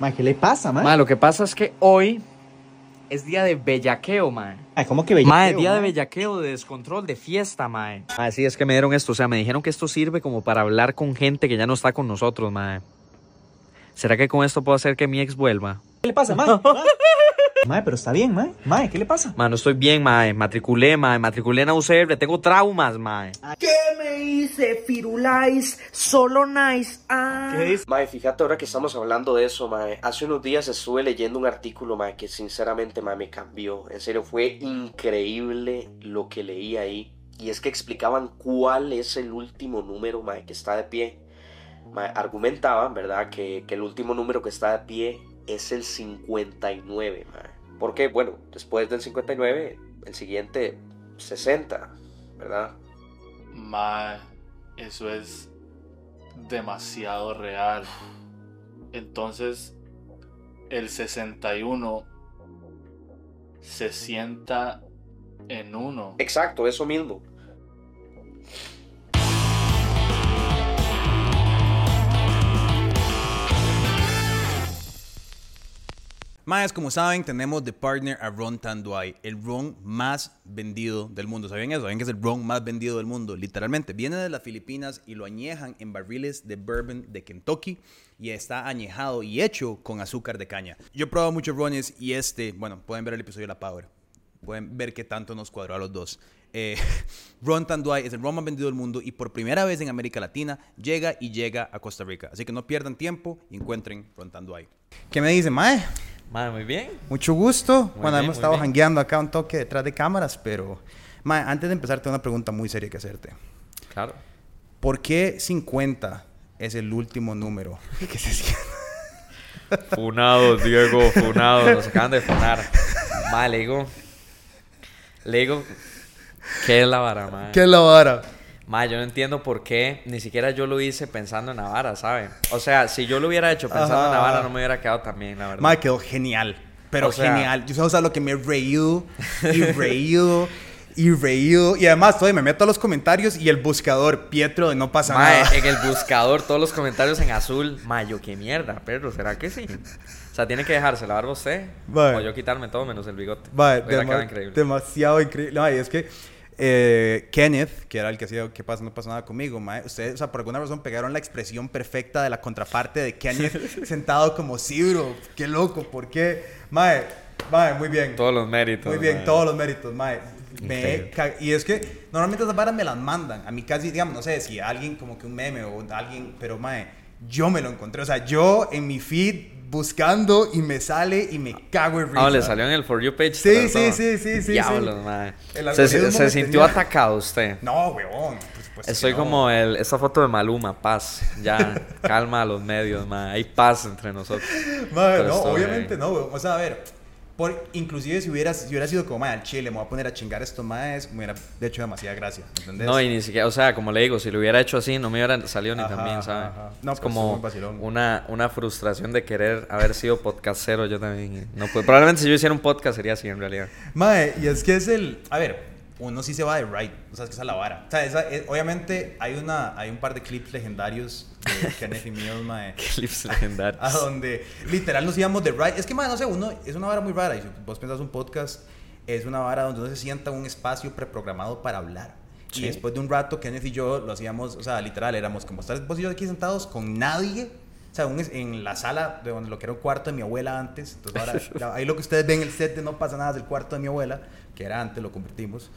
Mae, ¿qué le pasa, mae? Mae, lo que pasa es que hoy es día de bellaqueo, mae. Ay, ¿cómo que bello? Mae, día de bellaqueo, de descontrol, de fiesta, mae. Mae, sí, es que me dieron esto. O sea, me dijeron que esto sirve como para hablar con gente que ya no está con nosotros, mae. ¿Será que con esto puedo hacer que mi ex vuelva? ¿Qué le pasa, mae? mae, pero está bien, mae. Mae, ¿qué le pasa? Mae, no estoy bien, mae. Matriculé, mae. Matriculé en UCR. Tengo traumas, mae. ¿Qué me hice? Firulais, solo nice. Ah. ¿Qué dice? Mae, fíjate ahora que estamos hablando de eso, mae. Hace unos días estuve leyendo un artículo, mae, que sinceramente, mae, me cambió. En serio, fue increíble lo que leí ahí. Y es que explicaban cuál es el último número, mae, que está de pie. Argumentaban, ¿verdad?, que, que el último número que está de pie es el 59, mae. Porque, bueno, después del 59, el siguiente, 60, ¿verdad? Mae, eso es demasiado real. Entonces, el 61 se sienta en uno. Exacto, eso mismo. Más, como saben, tenemos de partner a Ron Tanduay, el ron más vendido del mundo. ¿Sabían eso? ¿Saben que es el ron más vendido del mundo? Literalmente. Viene de las Filipinas y lo añejan en barriles de bourbon de Kentucky y está añejado y hecho con azúcar de caña. Yo he probado muchos rones y este, bueno, pueden ver el episodio de La Power. Pueden ver qué tanto nos cuadró a los dos. Eh, Ron Tanduay es el ron más vendido del mundo y por primera vez en América Latina llega y llega a Costa Rica. Así que no pierdan tiempo y encuentren Ron Tanduay. ¿Qué me dice, Mae? Mae, muy bien. Mucho gusto. Muy bueno, bien, hemos estado jangueando acá un toque detrás de cámaras, pero... Antes de empezar, tengo una pregunta muy seria que hacerte. Claro. ¿Por qué 50 es el último número que se siente? Funado, Diego, funado. Nos acaban de funar. Mae, le digo. Le digo. ¿Qué es la vara, mae? ¿Qué es la vara? Mae, yo no entiendo por qué ni siquiera yo lo hice pensando en la vara, ¿sabe? O sea, si yo lo hubiera hecho pensando Ajá, en ajá. no me hubiera quedado tan bien, la verdad. Mae, quedó genial. Pero O sea- genial. Yo sé, o sea, lo que me reído y reído y reído. Y además, todavía me meto a los comentarios y el buscador, Pietro, de no pasa Mae, nada. en el buscador, todos los comentarios en azul. Mae, yo qué mierda, perro, ¿será que sí? O sea, tiene que dejarse la barba usted. Mae. O yo quitarme todo menos el bigote. Mae, dema- increíble. demasiado increíble. No, es que eh, Kenneth, que era el que hacía ¿Qué pasa? No pasa nada conmigo, mae. Ustedes, o sea, por alguna razón pegaron la expresión perfecta de la contraparte de Kenneth sentado como sí, bro. Qué loco, ¿por qué? Mae, mae, muy bien. Todos los méritos. Muy bien, mae. todos los méritos, mae. Me y es que normalmente esas varas me las mandan. A mí casi, digamos, no sé, si alguien como que un meme o alguien, pero mae, yo me lo encontré. O sea, yo en mi feed buscando y me sale y me cago en risa. Ah, le salió en el For You page. Sí, sí, sí, sí, sí, Diablos, sí. Se, se sintió tenía- atacado usted. No, weón. que Estoy no. como el, esa foto de Maluma, paz. Ya, calma a los medios, mae. Hay paz entre nosotros. Pero no, obviamente no, weón. O sea, a ver, por, inclusive si hubiera, si hubiera sido como, mae, al chile, me voy a poner a chingar estos maes, me hubiera hecho demasiada gracia, ¿entendés? No, y ni siquiera, o sea, como le digo, si lo hubiera hecho así, no me hubiera salido ni Ajá, bien, ajá, ¿sabes? ajá. No, es pues, como una, una frustración de querer haber sido podcastero yo también. No. Probablemente si yo hiciera un podcast sería así en realidad. Mae, y es que es el. A ver, uno sí se va de right. O sea, es que esa es la vara. O sea, esa- es- obviamente hay, una, hay un par de clips legendarios de Kenneth y míos, mae. Clips legendarios. A donde literal nos íbamos de right. Es que, mae, no sé, uno. Es una vara muy rara. Y si vos pensás un podcast, es una vara donde uno se sienta en un espacio preprogramado para hablar. Y Sí. después de un rato, Kenneth y yo lo hacíamos, o sea, literal, éramos como estar vos y yo aquí sentados con nadie. O sea, un en la sala de donde lo que era un cuarto de mi abuela antes. Entonces ahora, ahí lo que ustedes ven, el set de No pasa nada es el cuarto de mi abuela, que era antes, lo convertimos.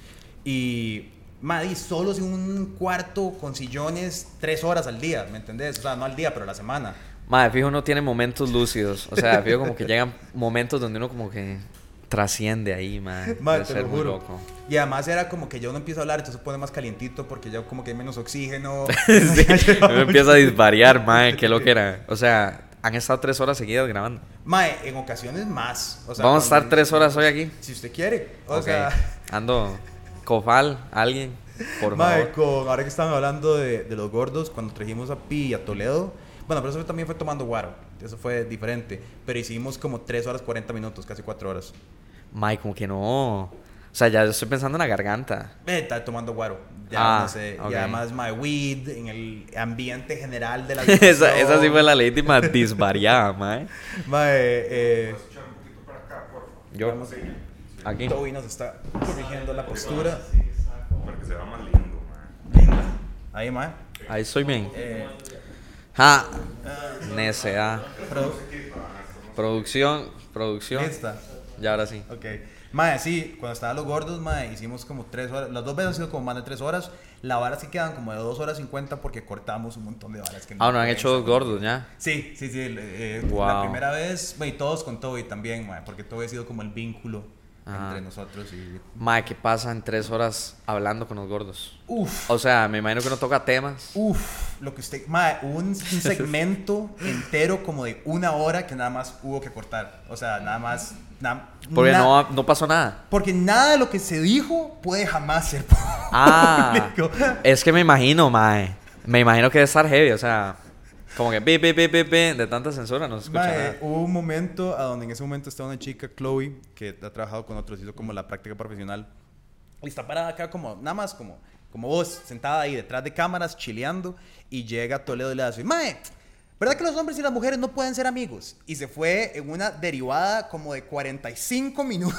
Y, madre, solos en un cuarto con sillones tres horas al día, ¿me entendés? O sea, no al día, pero a la semana. Madre, fijo, uno tiene momentos lúcidos. O sea, fijo como que llegan momentos donde uno como que trasciende ahí, madre. Madre, te lo juro. loco. Y además era como que yo no empiezo a hablar, entonces se pone más calientito porque ya como que hay menos oxígeno. sí, uno empieza a disvariar, madre, qué lo que era. O sea, han estado tres horas seguidas grabando. Mae, en ocasiones más. O sea, Vamos a estar tres horas hoy aquí. Si usted quiere. O Ok. sea, Ando cofal, alguien, por mae, favor. con, ahora que estaban hablando de, de los gordos, cuando trajimos a Pi y a Toledo, bueno, pero eso también fue tomando guaro. Eso fue diferente. Pero hicimos como 3 horas 40 minutos, casi 4 horas. Mae, como que no. O sea, ya estoy pensando en la garganta. Está tomando guaro. Ya Ah, no sé. ok. Y además, my weed en el ambiente general de la esa, esa sí fue la última disvariada, mae. Mae, eh, Yo, aquí. Toby nos está corrigiendo la postura. Para que se vea más lindo, man. Linda. Ahí, mae. Ahí estoy bien. Eh, Ja. Necedad. pro- Producción, producción. Esta. Ya ahora sí. Ok. Mae, sí, cuando estaban los gordos, mae, hicimos como tres horas. Las dos veces han sido como más de tres horas. La vara sí quedan como de dos horas cincuenta porque cortamos un montón de varas. Que Ah, no, han hecho dos gordos ya. Sí, sí, sí. eh, La primera vez, y todos con Toby también, mae, porque Toby ha sido como el vínculo Ajá. entre nosotros y. Mae, ¿qué pasa en tres horas hablando con los gordos? Uf. O sea, me imagino que uno toca temas. Uf, lo que usted. Mae, un, un segmento entero como de una hora que nada más hubo que cortar. O sea, nada más. na- Porque na- no, no pasó nada. Porque nada de lo que se dijo puede jamás ser Ah, es que me imagino, mae. Me imagino que debe estar heavy, o sea, como que pi, pi, pi, pi, pi, de tanta censura no se escucha Mae, nada. hubo un momento a donde en ese momento estaba una chica, Chloe, que ha trabajado con otros, hizo como la práctica profesional. Y está parada acá como, nada más como, como vos, sentada ahí detrás de cámaras, chileando. Y llega Toledo y le hace, Mae, ¿verdad que los hombres y las mujeres no pueden ser amigos? Y se fue en una derivada como de 45 minutos.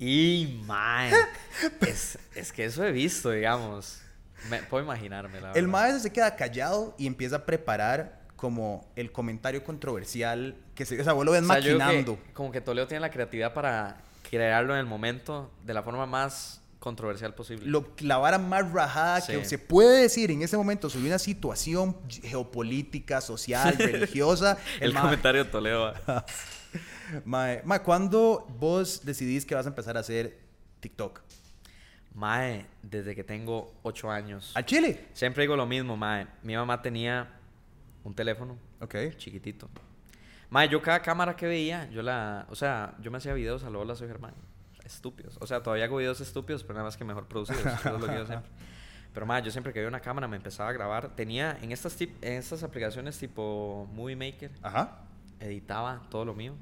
Y, mae, es, es que eso he visto, digamos. Me, puedo imaginarme, la verdad. El maestro se queda callado y empieza a preparar como el comentario controversial que se, o sea, vos lo ves O sea, yo creo que maquinando. como que Toledo tiene la creatividad para crearlo en el momento de la forma más controversial posible. lo, la vara más rajada que se puede decir en ese momento sobre una situación geopolítica, social, religiosa. el comentario de Toledo. mae, mae, ¿cuándo vos decidís que vas a empezar a hacer TikTok? Mae, desde que tengo ocho años. ¿Al Chile? Siempre digo lo mismo, mae. Mi mamá tenía un teléfono Ok. chiquitito. Mae, yo cada cámara que veía, yo la... O sea, yo me hacía videos a lo hola soy Germán. Estúpidos. O sea, todavía hago videos estúpidos, pero nada más que mejor producidos. Eso es lo que yo siempre... Pero mae, yo siempre que veía una cámara me empezaba a grabar. Tenía en estas, tip- en estas aplicaciones tipo Movie Maker, Ajá. editaba todo lo mío.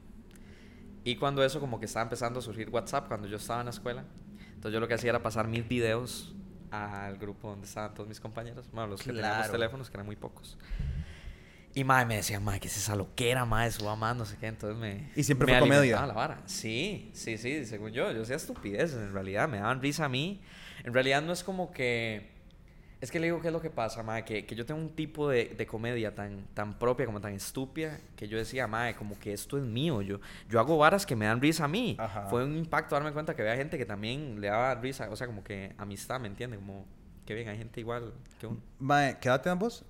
Y cuando eso como que estaba empezando a surgir WhatsApp, cuando yo estaba en la escuela, entonces yo lo que hacía era pasar mis videos al grupo donde estaban todos mis compañeros, bueno, los que teníamos Claro. teléfonos, que eran muy pocos. Y mae me decían, mae, ¿qué es esa loquera, mae? Suba más, no sé qué. Entonces me. ¿Y siempre me fue comedia? la vara. Sí, sí, sí, según yo. Yo hacía estupideces, en realidad. Me daban risa a mí. En realidad no es como que. Es que le digo qué es lo que pasa, mae, que, que yo tengo un tipo de, de comedia tan, tan propia, como tan estúpida, que yo decía, mae, como que esto es mío. Yo, yo hago varas que me dan risa a mí. Ajá. Fue un impacto darme cuenta que había gente que también le daba risa, o sea, como que amistad, ¿me entiendes? Como, que bien, hay gente igual que uno. Mae, ¿qué edad tenés vos?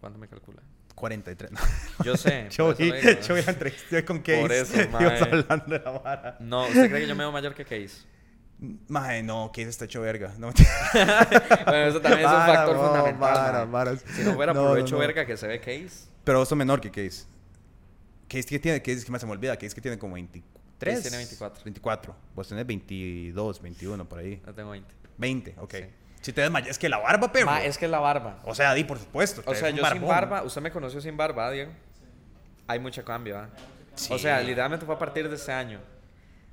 ¿Cuánto me calcula? 43. No. Yo sé. Yo vi, yo vi la entrevista con Case. Por eso, mae. hablando de la vara. No, ¿usted cree que yo me veo mayor que Case? Mae, no, Case está hecho verga. No, bueno, eso también es un factor no, fundamental. vara, mae. vara. Si no fuera No, por lo no, hecho no. verga que se ve Case, Pero vos sos menor que Case. Case que tiene, Case que más se me olvida, Case que tiene como 23. Case tiene 24. 24. Vos tenés 22, 21 por ahí. no tengo 20. 20, ok. Sí. Si te ves mayor, es que la barba, perro. Ma, es que es la barba. O sea, di, por supuesto. O sea, yo sin barbón. barba, usted me conoció sin barba, ¿ah, Diego. Hay mucho cambio, ¿ah? O sea, literalmente fue a partir de este año.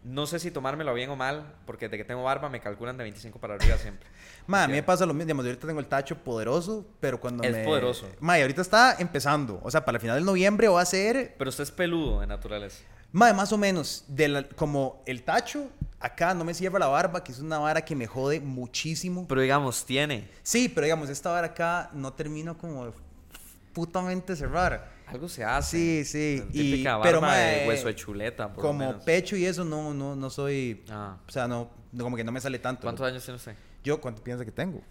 No sé si tomármelo bien o mal, porque de que tengo barba me calculan de 25 para arriba siempre. Ma, a mí me pasa lo mismo. Digamos, yo ahorita tengo el tacho poderoso, pero cuando Es me... poderoso. Ma, y ahorita está empezando. O sea, para el final de noviembre va a ser... Pero usted es peludo de naturaleza. Ma, más o menos. De la- como el tacho, acá no me cierra la barba, que es una vara que me jode muchísimo. Pero digamos, tiene. Sí, pero digamos, esta vara acá no termino como putamente cerrar. Algo se hace. Sí, sí. La Y, barba pero, de hueso de chuleta, por lo como menos. pecho y eso no, no, no soy... Ah. O sea, no, como que no me sale tanto. ¿Cuántos años tiene usted? Yo, ¿cuánto piensas que tengo?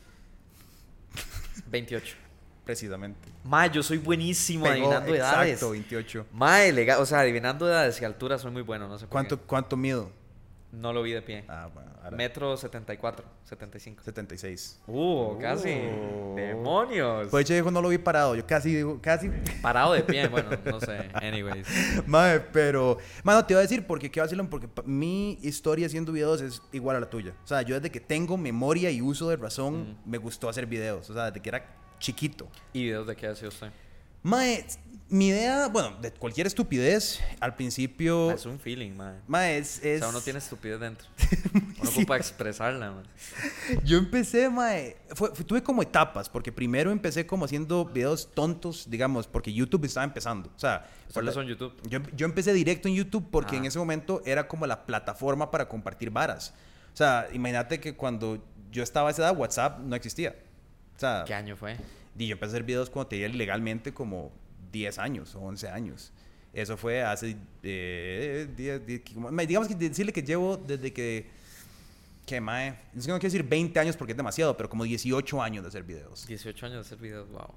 28. Precisamente. Mae, yo soy buenísimo Pegó, adivinando edades. Exacto, 28. Mae, legal, o sea, adivinando edades y alturas soy muy bueno, no sé por ¿Cuánto, qué. cuánto mido? No lo vi de pie. Ah, bueno, ahora Metro 74, 75. 76. Uh, casi. Uh. Demonios. Pues yo digo, no lo vi parado. Yo casi digo, casi. Parado de pie, bueno, no sé. Anyways. Madre, pero. Mano, te iba a decir, porque qué vacilón, porque mi historia haciendo videos es igual a la tuya. O sea, yo desde que tengo memoria y uso de razón, me gustó hacer videos. O sea, desde que era chiquito. ¿Y videos de qué hace usted? Mae, mi idea, bueno, de cualquier estupidez, al principio... Es un feeling, mae. Mae, es... O es- sea, uno tiene estupidez dentro. Uno ocupa expresarla, mae. Yo empecé, mae, fue- fue- tuve como etapas, porque primero empecé como haciendo videos tontos, digamos, porque YouTube estaba empezando. O sea, empezó en YouTube. Yo, yo empecé directo en YouTube porque Ah. en ese momento era como la plataforma para compartir varas. O sea, imagínate que cuando yo estaba a esa edad, WhatsApp no existía. O sea, ¿Qué año fue? Y yo empecé a hacer videos cuando tenía legalmente como 10 años o 11 años. Eso fue hace eh, 10, 10, como- digamos que decirle que llevo desde que, que mae, no quiero decir 20 años porque es demasiado, pero como 18 años de hacer videos. 18 años de hacer videos, wow.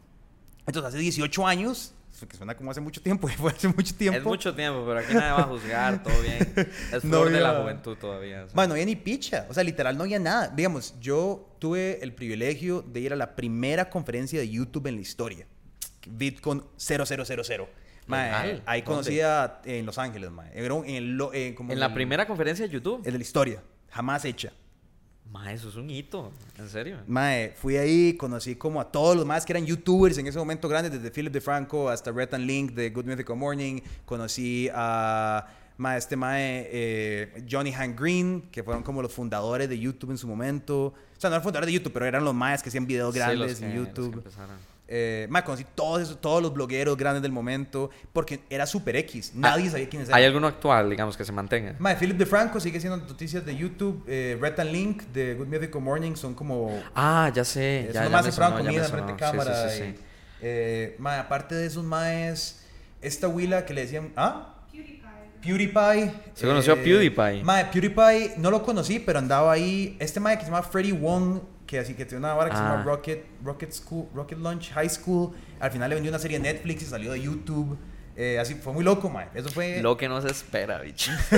Entonces hace 18 años, que suena como hace mucho tiempo, fue hace mucho tiempo. Es mucho tiempo, pero aquí nadie va a juzgar, todo bien. Es No flor de la juventud todavía. Bueno, no había ni picha. O sea, literal no había nada. Digamos, yo tuve el privilegio de ir a la primera conferencia de YouTube en la historia. VidCon 0000. Mae, ahí ¿Dónde? conocí a, en Los Ángeles, mae. En, el lo- en como en la el- primera conferencia de YouTube. En la historia. Jamás hecha. Ma, eso es un hito. En serio. Mae, fui ahí, conocí como a todos los más que eran youtubers en ese momento grandes, desde Philip DeFranco hasta Red and Link de Good Mythical Morning. Conocí a mae, este mae, eh, Johnny Han Green, que fueron como los fundadores de YouTube en su momento. O sea, no eran fundadores de YouTube, pero eran los maes que hacían videos Sí, grandes que- en YouTube. Eh, conocí todos, esos, todos los blogueros grandes del momento, porque era super X. Nadie sabía quiénes eran. ¿Hay alguno actual, digamos, que se mantenga? Mae, Philip DeFranco sigue haciendo noticias de YouTube. Eh, Red and Link de Good Mythical Morning son como Ah, ya sé. es ya, uno ya más me de Franco sonó, ya me comida sonó. frente a Sí, sí, cámara. sí, sí. y, eh, aparte de esos maes, esta huila que le decían, ¿ah? PewDiePie. ¿Se conoció a PewDiePie? Mae, PewDiePie no lo conocí, pero andaba ahí. Este mae que se llama Freddy Wong, que así que tiene una vara que se llama Ah. Rocket, Rocket School, Rocket Launch High School. Al final le vendió una serie de Netflix y salió de YouTube. Eh, así fue muy loco, mae. Eso fue. Lo que no se espera, bicho.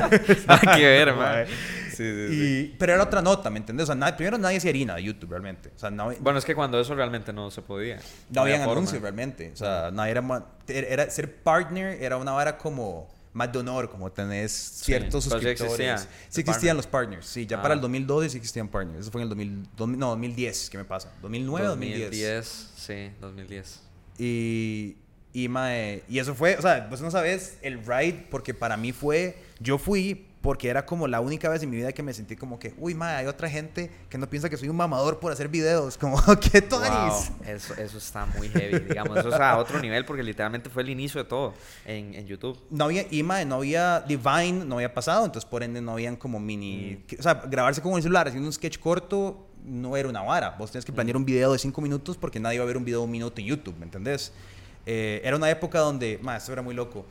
Nada que ver, man. Sí, sí, sí. Y, pero era otra nota, ¿me entendés? O sea, nadie- primero nadie hacía harina de YouTube realmente. O sea, no, Bueno, es que cuando eso realmente no se podía. no habían anuncios realmente. O sea, no era, era- ser partner era una vara como más de honor, como tenés ciertos sí suscriptores. existía, Sí, existían partner. los partners. Sí, ya Ah. para el 2012 sí existían partners. Eso fue en el 2000, 2000 no, 2010, ¿qué me pasa? 2009, 2010. 2010, sí, 2010. Y, y, mae, y eso fue, o sea, vos no sabes el ride, porque para mí fue, yo fui porque era como la única vez en mi vida que me sentí como que, uy, mae, hay otra gente que no piensa que soy un mamador por hacer videos. Como, ¿qué tonis? Wow, eso, eso está muy heavy, digamos. Eso es a otro nivel porque literalmente fue el inicio de todo en, en YouTube. no había y mae, no había Divine, no había pasado, entonces por ende no habían como mini, Mm. o sea, grabarse con el celular haciendo un sketch corto no era una vara. Vos tenías que planear un video de cinco minutos porque nadie iba a ver un video de un minuto en YouTube, ¿me entendés? Eh, era una época donde, mae, esto era muy loco.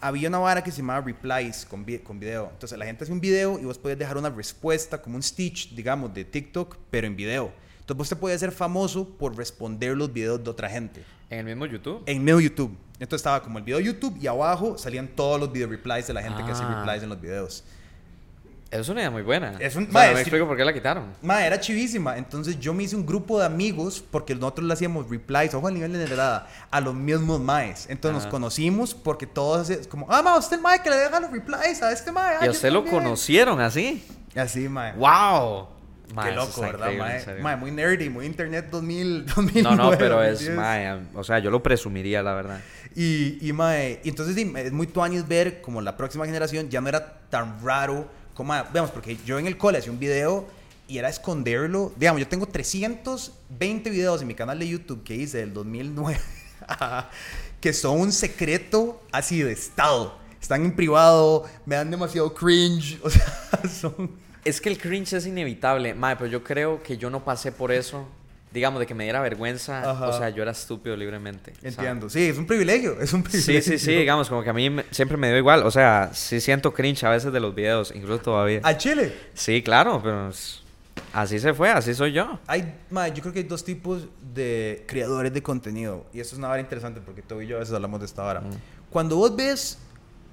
Había una vara que se llamaba replies con, vi- con video. Entonces la gente hacía un video y vos podías dejar una respuesta como un stitch, digamos, de TikTok, pero en video. Entonces vos te podías hacer famoso por responder los videos de otra gente En el mismo YouTube. en medio YouTube. Entonces estaba como el video de YouTube y abajo salían todos los video replies de la gente que hacía Ah. replies en los videos. Es una idea muy buena. Es un- O sea, mae, no me es que- explico por qué la quitaron. Ma, era chivísima. Entonces yo me hice un grupo de amigos porque nosotros le hacíamos replies, ojo al nivel de nerdada, a los mismos maes. Entonces nos Ajá. conocimos porque todos es como, ah, ma, usted el mae que le deja los replies a este mae. ah, Y a yo usted lo también". conocieron así. Así, mae. ¡Wow! Mae, Qué loco, ¿verdad, mae? Mae, muy nerdy, muy internet 2000, 2009. No, no, pero es, 2010. mae, o sea, yo lo presumiría, la verdad. Y, y, mae, y entonces sí, es muy tuanis ver como la próxima generación ya no era tan raro como, veamos, porque yo en el cole hacía un video y era esconderlo. Digamos, yo tengo 320 videos en mi canal de YouTube que hice del 2009 que son un secreto así de estado. Están en privado, me dan demasiado cringe, o sea, son... Es que el cringe es inevitable, mae, pero yo creo que yo no pasé por eso. Digamos, de que me diera vergüenza. Ajá. O sea, yo era estúpido libremente. Entiendo, sí, es un privilegio, es un Sí, privilegio. sí, sí, digamos, como que a mí me- siempre me dio igual. O sea, sí siento cringe a veces de los videos, incluso todavía. Al chile. Sí, claro, pero así se fue, así soy yo. Hay, yo creo que hay dos tipos de creadores de contenido. Y eso es una vara interesante porque tú y yo a veces hablamos de esta vara. Cuando vos ves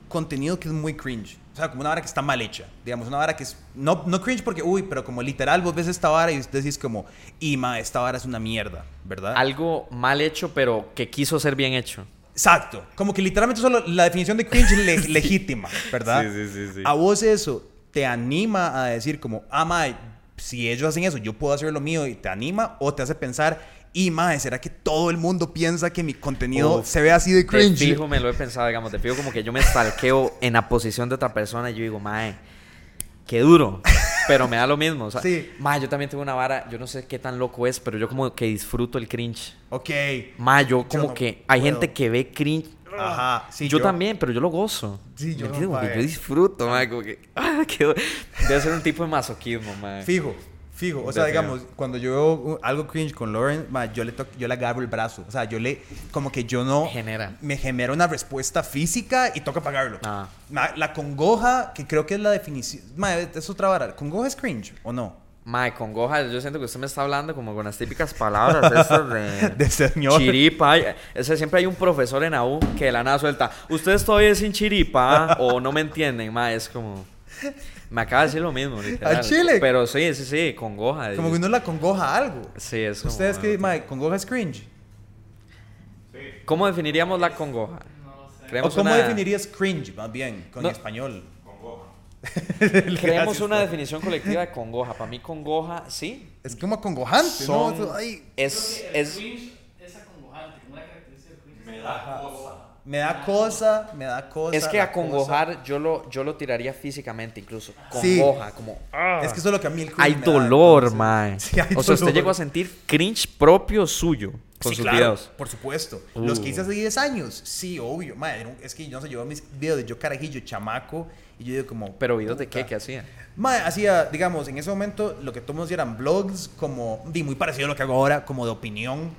contenido que es muy cringe, o sea, como una vara que está mal hecha, digamos, una vara que es. No, no cringe porque, uy, pero como literal vos ves esta vara y decís como, y ma, esta vara es una mierda, ¿verdad? Algo mal hecho, pero que quiso ser bien hecho. Exacto. Como que literalmente solo la definición de cringe es le- legítima, ¿verdad? Sí, sí, sí, sí. A vos eso te anima a decir como, ah, mae, si ellos hacen eso, yo puedo hacer lo mío y te anima o te hace pensar, Y, mae, ¿será que todo el mundo piensa que mi contenido Uf, se ve así de cringe? fijo me lo he pensado, digamos, de fijo como que yo me stalkeo en la posición de otra persona y yo digo, mae, qué duro. Pero me da lo mismo. O sea, Sí. mae, yo también tengo una vara, yo no sé qué tan loco es, pero yo como que disfruto el cringe. Ok. Mae, yo como no que hay puedo. gente que ve cringe. Ajá. Sí, yo, también, pero yo lo gozo. Sí, yo ¿Me no, que yo disfruto, mae, como que, ah, qué Debe ser un tipo de masoquismo, mae. Fijo, fijo. O sea, De digamos, cuando yo veo algo cringe con Lauren, ma, yo le toc- yo le agarro el brazo. O sea, yo le, como que yo no... Genera. Me genera una respuesta física y toca pagarlo. Ah. Ma, la congoja, que creo que es la definición... Ma, es otra vara. ¿Congoja es cringe o no? Mae, congoja, yo siento que usted me está hablando como con las típicas palabras estas de... De señor. Chiripa. ay, Ese, siempre hay un profesor en AU que de la nada suelta, ¿ustedes todavía sin chiripa? ah?" o no me entienden, mae, es como... Me acaba de decir lo mismo, literal. ¿Al chile? Pero sí, sí, sí, congoja. Como que uno la congoja algo. Sí, es como... ¿Ustedes qué, ma, congoja es cringe? ¿Cómo definiríamos la congoja? ¿O Creemos cómo una, definirías cringe, más bien, con No. español? creemos Gracias, una definición colectiva de congoja. Para mí congoja, sí, Es como acongojante, son... ¿no? Eso, ay, es, es, me da cosa, me da cosa. es que acongojar yo lo, yo lo tiraría físicamente incluso. Sí. Congoja, como... cosa. Es que eso es lo que a mí el cringe Hay me da, dolor, mae. Sí, hay o sea, usted llegó a sentir cringe propio suyo con Sí, sus claro, videos. por supuesto. Los que hice Uh. hace 10 años, sí, obvio. Un- es que yo no sé, yo veo mis videos de yo carajillo, chamaco, y yo digo como... Pero videos de qué, ¿qué hacía? Mae, hacía, digamos, en ese momento lo que todos eran blogs como, di, muy parecido a lo que hago ahora, como de opinión.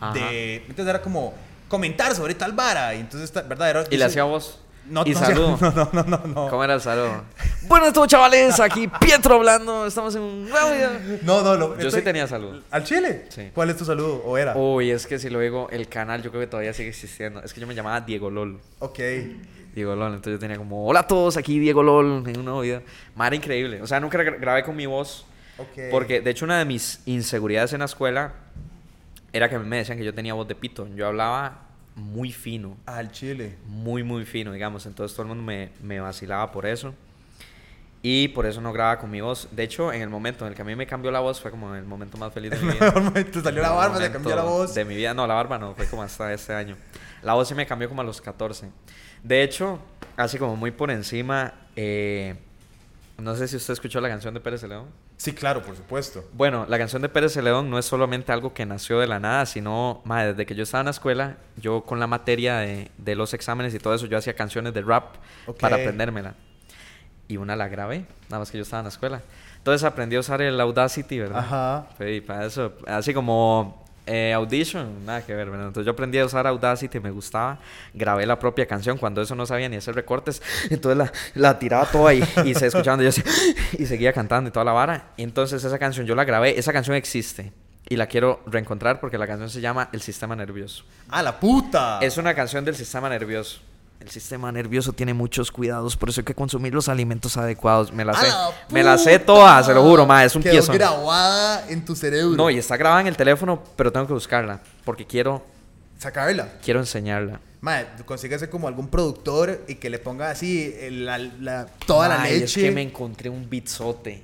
Ajá. De, entonces era como comentar sobre tal vara. Y entonces, ¿verdad? Era, Y le hacía voz. No, y no saludo. No, no, no, no. no. ¿Cómo era el saludo? Buenas todos, chavales. Aquí Pietro hablando. Estamos en un nuevo video. No, no, lo- Yo estoy- sí tenía salud. ¿Al chile? Sí. ¿Cuál es tu saludo? ¿O era? Uy, es que si lo digo, el canal yo creo que todavía sigue existiendo. Es que yo me llamaba Diego LOL. Ok. Diego LOL. Entonces yo tenía como, hola a todos, aquí Diego LOL en un nuevo video. Madre increíble. O sea, nunca gra- grabé con mi voz. Ok. Porque, de hecho, una de mis inseguridades en la escuela era que a mí me decían que yo tenía voz de pito. Yo hablaba muy fino. Al chile. Muy, muy fino, digamos. Entonces todo el mundo me, me vacilaba por eso. Y por eso no grababa con mi voz. De hecho, en el momento en el que a mí me cambió la voz fue como el momento más feliz de mi vida. Te salió la barba, te cambió la voz. De mi vida, no, la barba no, fue como hasta este año. La voz sí me cambió como a los 14. De hecho, así como muy por encima, eh, no sé si usted escuchó la canción de Pérez León. Sí, claro, por supuesto. Bueno, la canción de Pérez León no es solamente algo que nació de la nada, sino, madre, desde que yo estaba en la escuela, yo con la materia de, de los exámenes y todo eso, yo hacía canciones de rap para aprendérmela. Y una la grabé, nada más que yo estaba en la escuela. Entonces aprendí a usar el Audacity, ¿verdad? Ajá. Sí, para eso, así como eh, Audition, nada que ver. Entonces yo aprendí a usar Audacity, me gustaba, grabé la propia canción cuando eso no sabía ni hacer recortes, entonces la, la tiraba toda ahí y se yo así, y seguía cantando y toda la vara. Y entonces esa canción yo la grabé, esa canción existe y la quiero reencontrar porque la canción se llama El Sistema Nervioso. ¡A la puta! Es una canción del sistema nervioso. El sistema nervioso tiene muchos cuidados, por eso hay que consumir los alimentos adecuados. Me la ¡A sé. la Me la sé toda, se lo juro, ma, es un Quedó piezón. grabada en tu cerebro. No, y está grabada en el teléfono, pero tengo que buscarla. Porque quiero, Sacarla. quiero enseñarla. Madre, consíguese como algún productor y que le ponga así el- la, la- toda la leche. Es que me encontré un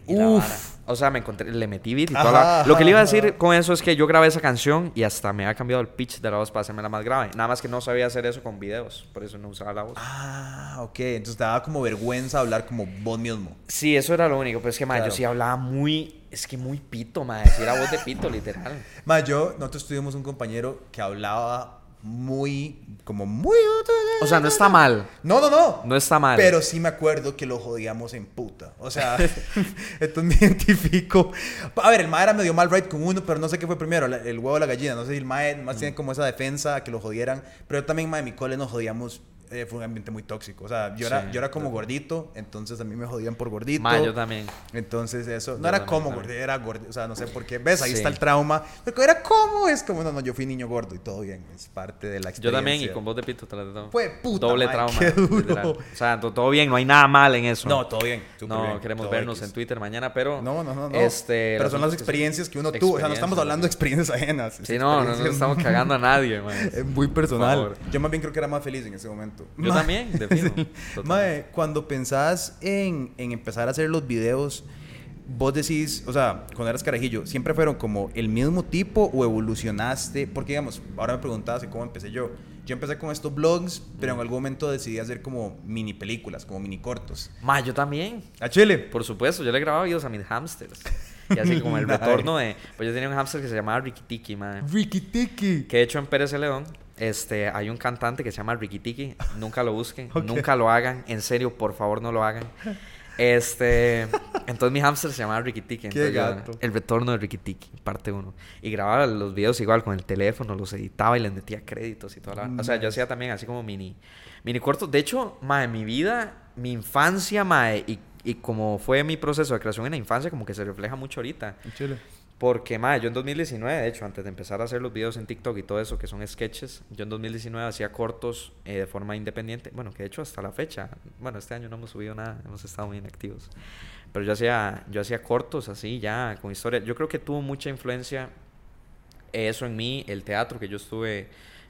y la Uf. vara. O sea, me encontré, le metí beat y Ajá, toda la... Lo que le iba a decir ajá. con eso es que yo grabé esa canción y hasta me ha cambiado el pitch de la voz para hacerme más grave. Nada más que no sabía hacer eso con videos. Por eso no usaba la voz. Ah, ok. Entonces te daba como vergüenza hablar como vos mismo. Sí, eso era lo único. Pero es que, ma, Claro. yo sí hablaba muy... Es que muy pito, ma. Si era voz de pito, literal. Más yo, nosotros tuvimos un compañero que hablaba muy, como muy... O sea, no está mal. No, no, no. No está mal. Pero sí me acuerdo que lo jodíamos en puta. O sea, entonces me identifico. A ver, el mae era medio mal right con uno, pero no sé qué fue primero, el huevo o la gallina. No sé si el mae más Mm. tiene como esa defensa que lo jodieran. Pero yo también, mae, en mi cole nos jodíamos. Eh, fue un ambiente muy tóxico. O sea, yo era, Sí, yo era como gordito, entonces a mí me jodían por gordito. Ma, yo también. Entonces eso, no Yo era también, como también. gordito, era gordito. O sea, no sé por qué. ¿Ves? Ahí Sí. está el trauma. Pero era como, es como, no, no, yo fui niño gordo y todo bien. Es parte de la Yo experiencia. también, y con voz de pito de todo. Fue puta, Doble ma, trauma. qué duro. O sea, to- todo bien, no hay nada mal en eso. No, todo bien. No, bien, queremos vernos X. en Twitter mañana, pero. No, no, no, no. Este, Pero son las experiencias que uno tuvo. O sea, no estamos hablando de experiencias ajenas. Sí, no, no, no estamos cagando a nadie, man. Es muy personal. Yo más bien creo que era más feliz en ese momento. Yo Ma- también, de. Total. Mae, cuando pensás en, en empezar a hacer los videos, vos decís, o sea, cuando eras carajillo, ¿siempre fueron como el mismo tipo o evolucionaste? Porque, digamos, ahora me preguntabas cómo empecé yo. Yo empecé con estos blogs, pero en algún momento decidí hacer como mini películas, como mini cortos. Ma, yo también. ¿A Chile? Por supuesto, yo le grababa videos a mis hamsters. Y así como el retorno de... Pues yo tenía un hamster que se llamaba Ricky Tiki, ma. Ricky Tiki. Que de hecho en Pérez Celedón este, hay un cantante que se llama Ricky Tiki. Nunca lo busquen, nunca lo hagan. En serio, por favor, no lo hagan. Este, entonces mi hamster se llamaba Ricky Tiki. Qué yo- gato. el retorno de Ricky Tiki, parte 1. Y grababa los videos igual con el teléfono, los editaba y les metía créditos y toda la... O sea, yo hacía también así como mini, mini cortos. De hecho, mae, mi vida, mi infancia, mae, y, y como fue mi proceso de creación en la infancia, como que se refleja mucho ahorita. Chile. Porque, madre, yo en 2019, de hecho, antes de empezar a hacer los videos en TikTok y todo eso, que son sketches, yo en 2019 hacía cortos eh, de forma independiente. Bueno, que de hecho hasta la fecha, bueno, este año no hemos subido nada, hemos estado muy inactivos. Pero yo hacía, yo hacía cortos así, ya, con historia. Yo creo que tuvo mucha influencia eso en mí, el teatro, que yo estuve,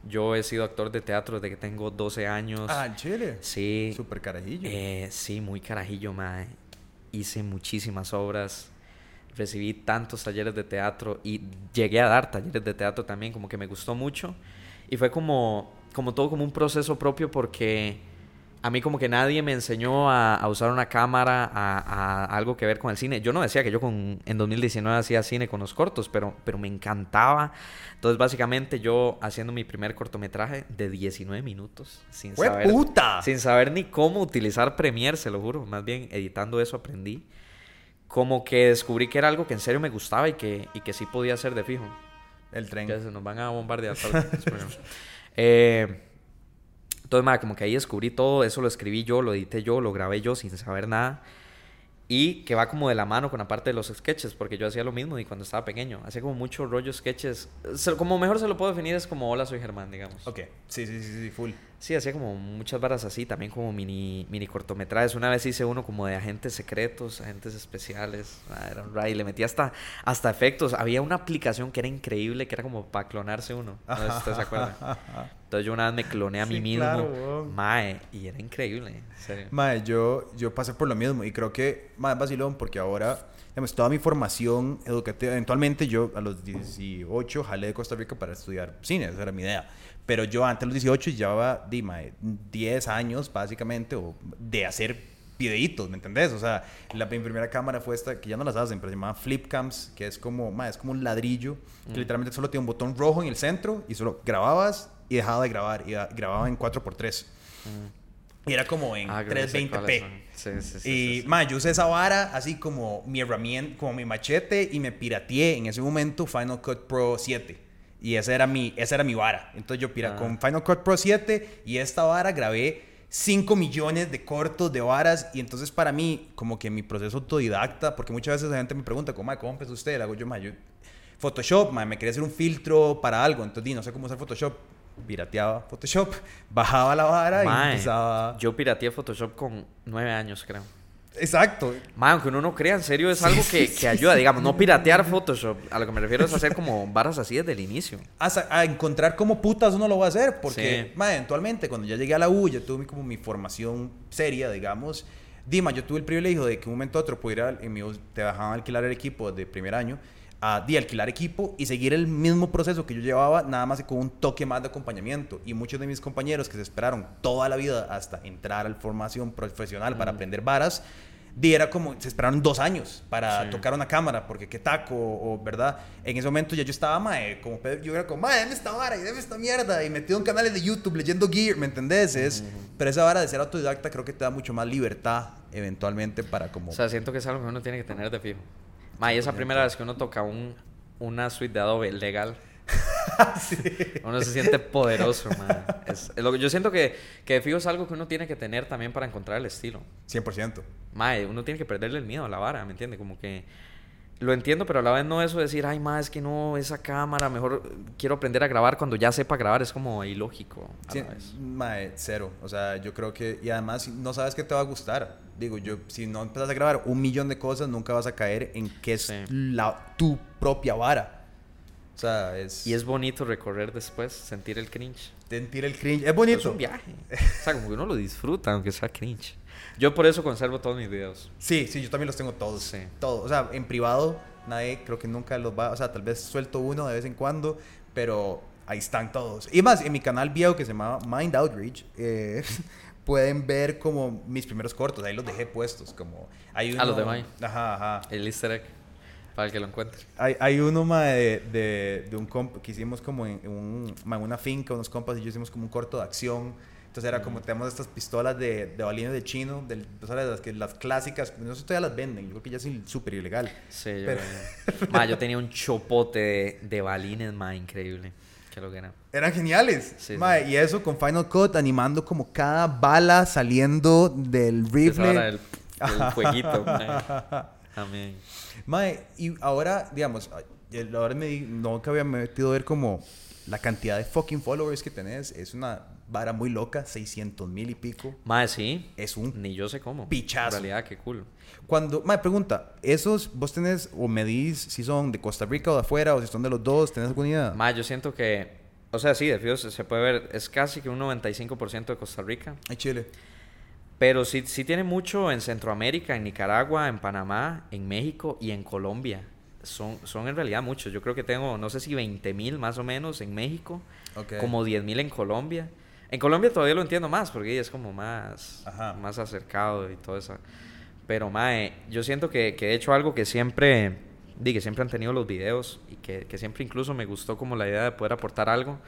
yo he sido actor de teatro desde que tengo 12 años. Ah, en Chile. Sí. Súper carajillo. Eh, sí, muy carajillo, mae. Hice muchísimas obras, recibí tantos talleres de teatro y llegué a dar talleres de teatro también, como que me gustó mucho. Y fue como, como todo como un proceso propio porque a mí como que nadie me enseñó a, a usar una cámara, a, a algo que ver con el cine. Yo no decía que yo con, en 2019 hacía cine con los cortos, pero, pero me encantaba. Entonces básicamente yo haciendo mi primer cortometraje de 19 minutos, sin ¡Hue saber... puta! Sin saber ni cómo utilizar Premiere, se lo juro. Más bien editando eso aprendí. Como que descubrí que era algo que en serio me gustaba y que, y que sí podía hacer de fijo. El tren. Ya se nos van a bombardear. eh, entonces, ma, como que ahí descubrí todo. Eso lo escribí yo, lo edité yo, lo grabé yo sin saber nada. Y que va como de la mano con la parte de los sketches, porque yo hacía lo mismo y cuando estaba pequeño. Hacía como mucho rollo sketches. Como mejor se lo puedo definir es como Hola, soy Germán, digamos. Ok. Sí, sí, sí, sí, full. Sí, hacía como muchas varas así, también como mini, mini cortometrajes. Una vez hice uno como de agentes secretos, agentes especiales. Ah, era un ray, le metí hasta, hasta efectos. Había una aplicación que era increíble, que era como para clonarse uno. No sé si ustedes se acuerdan. Entonces yo una vez me cloné a mí Sí, mismo. claro. Mae, y era increíble, serio. Mae, yo, yo pasé por lo mismo y creo que, más vacilón, porque ahora, digamos, toda mi formación educativa, eventualmente yo a los 18 jalé de Costa Rica para estudiar cine, esa era mi idea. Pero yo antes de los 18 llevaba, di, mae, 10 años básicamente o de hacer videitos, ¿me entendés? O sea, la, mi primera cámara fue esta, que ya no las hacen, pero se llama Flipcams, que es como, mae, es como un ladrillo, que literalmente solo tiene un botón rojo en el centro y solo grababas y dejaba de grabar y grababa en 4x3. Y era como en Ah, creo que sé 320p. cuáles son. Sí, sí, sí, y, ma, yo usé esa vara así como mi herramienta, como mi machete y me pirateé en ese momento Final Cut Pro 7. Y esa era mi, esa era mi vara. Entonces yo pira, Ah. con Final Cut Pro 7 y esta vara grabé 5 millones de cortos de varas. Y entonces para mí, como que mi proceso autodidacta, porque muchas veces la gente me pregunta, como, "Ma, ¿cómo empezó usted? Le hago yo, ma, yo, Photoshop, ma, me quería hacer un filtro para algo. Entonces, di, no sé cómo usar Photoshop. Pirateaba Photoshop, bajaba la vara y empezaba... Yo pirateé Photoshop con nueve años, creo. Exacto. Mae, aunque uno no crea, en serio es algo que, que ayuda. Digamos, no piratear Photoshop. A lo que me refiero es hacer como varas así desde el inicio. hasta a encontrar cómo putas uno lo va a hacer. Porque, Sí. ma, eventualmente, cuando ya llegué a la U, ya tuve como mi formación seria, digamos. Dima, yo tuve el privilegio de que un momento a otro pudiera, en mi te dejaban alquilar el equipo de primer año, a de alquilar equipo y seguir el mismo proceso que yo llevaba, nada más con un toque más de acompañamiento. Y muchos de mis compañeros que se esperaron toda la vida hasta entrar a la formación profesional para aprender varas, di, era como, se esperaron dos años para Sí. tocar una cámara, porque qué taco, o, verdad. En ese momento ya yo estaba, mae, como Pedro, yo era como, mae, dame esta vara y dame esta mierda, y metido en canales de YouTube leyendo gear, ¿me entendés? Es, Pero esa vara de ser autodidacta creo que te da mucho más libertad, eventualmente, para como... O sea, siento que es algo que uno tiene que tener de fijo. Ma, y esa primera vez que uno toca un, una suite de Adobe legal, uno se siente poderoso. Es, es lo que yo siento que, que fijo es algo que uno tiene que tener también para encontrar el estilo. 100%. Mae, uno tiene que perderle el miedo a la vara, ¿me entiende? Como que lo entiendo, pero a la vez no eso de decir, ay, ma, es que no, esa cámara, mejor eh, quiero aprender a grabar cuando ya sepa grabar, es como ilógico a Sí, la vez. mae, cero. O sea, yo creo que... Y además, no sabes qué te va a gustar. Digo, yo, si no empiezas a grabar un millón de cosas, nunca vas a caer en qué es Sí. la, tu propia vara. O sea, es... Y es bonito recorrer después, sentir el cringe. sentir el cringe. Es Es bonito. un viaje. O sea, como que uno lo disfruta, aunque sea cringe. Yo por eso conservo todos mis videos. Sí, sí, yo también los tengo todos. Sí. Todos. O sea, en privado, nadie creo que nunca los va. O sea, tal vez suelto uno de vez en cuando, pero ahí están todos. Y más, en mi canal viejo que se llama Mind Outreach, eh, pueden ver como mis primeros cortos. Ahí los dejé puestos. Como hay uno, Ah, los de Mind. Ajá, ajá. El easter egg, para el que lo encuentre. Hay, hay uno ma, de, de, de un comp que hicimos como en, un, ma, una finca, unos compas y yo hicimos como un corto de acción. Entonces era como tenemos estas pistolas de, de balines de chino, sea, las, que, las clásicas, no sé si todavía las venden, yo creo que ya es súper ilegal. Sí, yo, Pero- Ma, yo tenía un chopote de, de balines, ma, increíble. Que lo que era. Eran geniales. Sí, ma, sí. Y eso con Final Cut animando como cada bala saliendo del rifle. hora del, del fueguito, ma. También. Mae, y ahora, digamos, el- ahora me di, nunca había metido a ver como la cantidad de fucking followers que tenés. Es una vara muy loca, 600 mil y pico. Ma, sí. Es un Ni yo sé cómo. pichazo. En realidad, qué cool. Cuando, mae, pregunta, ¿esos vos tenés o medís si son de Costa Rica o de afuera o si son de los dos? ¿Tenés alguna idea? Ma, yo siento que. O sea, sí, de fijo se, puede ver. Es casi que un 95% de Costa Rica. Ay, Chile. Pero sí, sí tiene mucho en Centroamérica, en Nicaragua, en Panamá, en México y en Colombia. Son, son en realidad muchos. Yo creo que tengo, no sé si 20 mil más o menos en México, Ok. como 10 mil en Colombia. En Colombia todavía lo entiendo más porque es como más, Ajá. más acercado y todo eso. Pero, mae, yo siento que, que he hecho algo que siempre, di, que siempre han tenido los videos y que, que siempre incluso me gustó como la idea de poder aportar algo.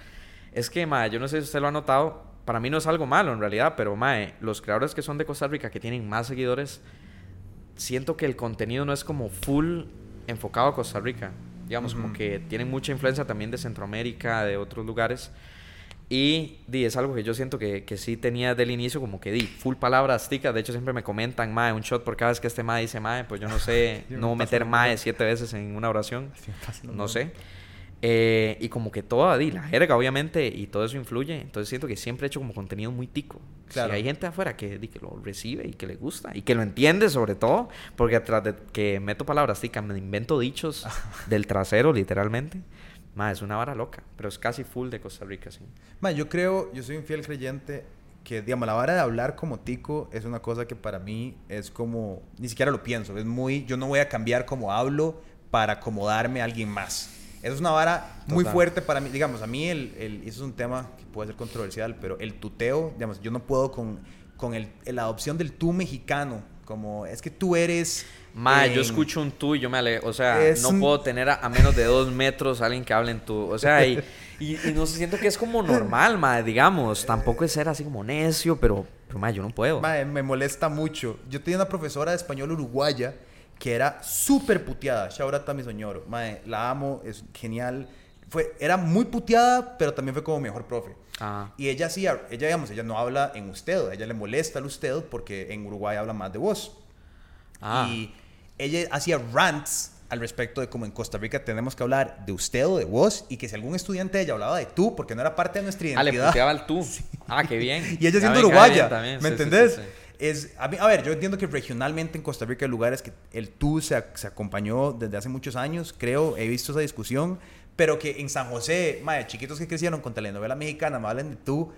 Es que, mae, yo no sé si usted lo ha notado, para mí no es algo malo en realidad, pero, mae, los creadores que son de Costa Rica, que tienen más seguidores, siento que el contenido no es como full enfocado a Costa Rica. Digamos, como que tienen mucha influencia también de Centroamérica, de otros lugares. Y di, es algo que yo siento que, que sí tenía del inicio, como que di, full palabras ticas. De hecho, siempre me comentan, mae, un shot por cada vez que este mae dice mae, pues yo no sé, me no pasa meter mae siete veces en una oración. Me No sé. Eh, y como que toda, di, la jerga, obviamente, y todo eso influye. Entonces siento que siempre he hecho como contenido muy tico. Claro. Si hay gente afuera que, di, que lo recibe y que le gusta y que lo entiende sobre todo, porque atrás de que meto palabras ticas, me invento dichos del trasero, literalmente. Ma, es una vara loca, pero es casi full de Costa Rica, sí. Ma, yo creo, yo soy un fiel creyente que, digamos, la vara de hablar como tico es una cosa que para mí es como, ni siquiera lo pienso, es muy, yo no voy a cambiar como hablo para acomodarme a alguien más. Eso es una vara muy Total. fuerte para mí. Digamos, a mí el, el, eso es un tema que puede ser controversial, pero el tuteo, digamos, yo no puedo con, con el, la adopción del tú mexicano, como es que tú eres... Ma, yo en- escucho un tú y yo me alejo. O sea, Es no un- puedo tener a, a menos de dos metros a alguien que hable en tú. O sea, y, y, y no sé, siento que es como normal, ma, digamos. Tampoco es ser así como necio, pero, pero ma, yo no puedo. Mae, me molesta mucho. Yo tenía una profesora de español uruguaya que era súper puteada. Shout out a mi señor. Mae, la amo, es genial. Fue, era muy puteada, pero también fue como mejor profe. Ah, Y ella hacía, ella digamos, ella no habla en usted, ella le molesta el usted porque en Uruguay habla más de vos. ah. Y ella hacía rants al respecto de cómo en Costa Rica tenemos que hablar de usted o de vos y que si algún estudiante de ella hablaba de tú porque no era parte de nuestra Ah, le identidad. puteaba el tú. Ah, qué bien. Y ella siendo uruguaya, también. ¿me Sí, sí, entendés? sí, sí. Es, a, mí- a ver, yo entiendo que regionalmente en Costa Rica hay lugares que el tú se, se acompañó desde hace muchos años, creo, he visto esa discusión, pero que en San José, mae, chiquitos que crecieron con telenovela mexicana, me hablan de tú,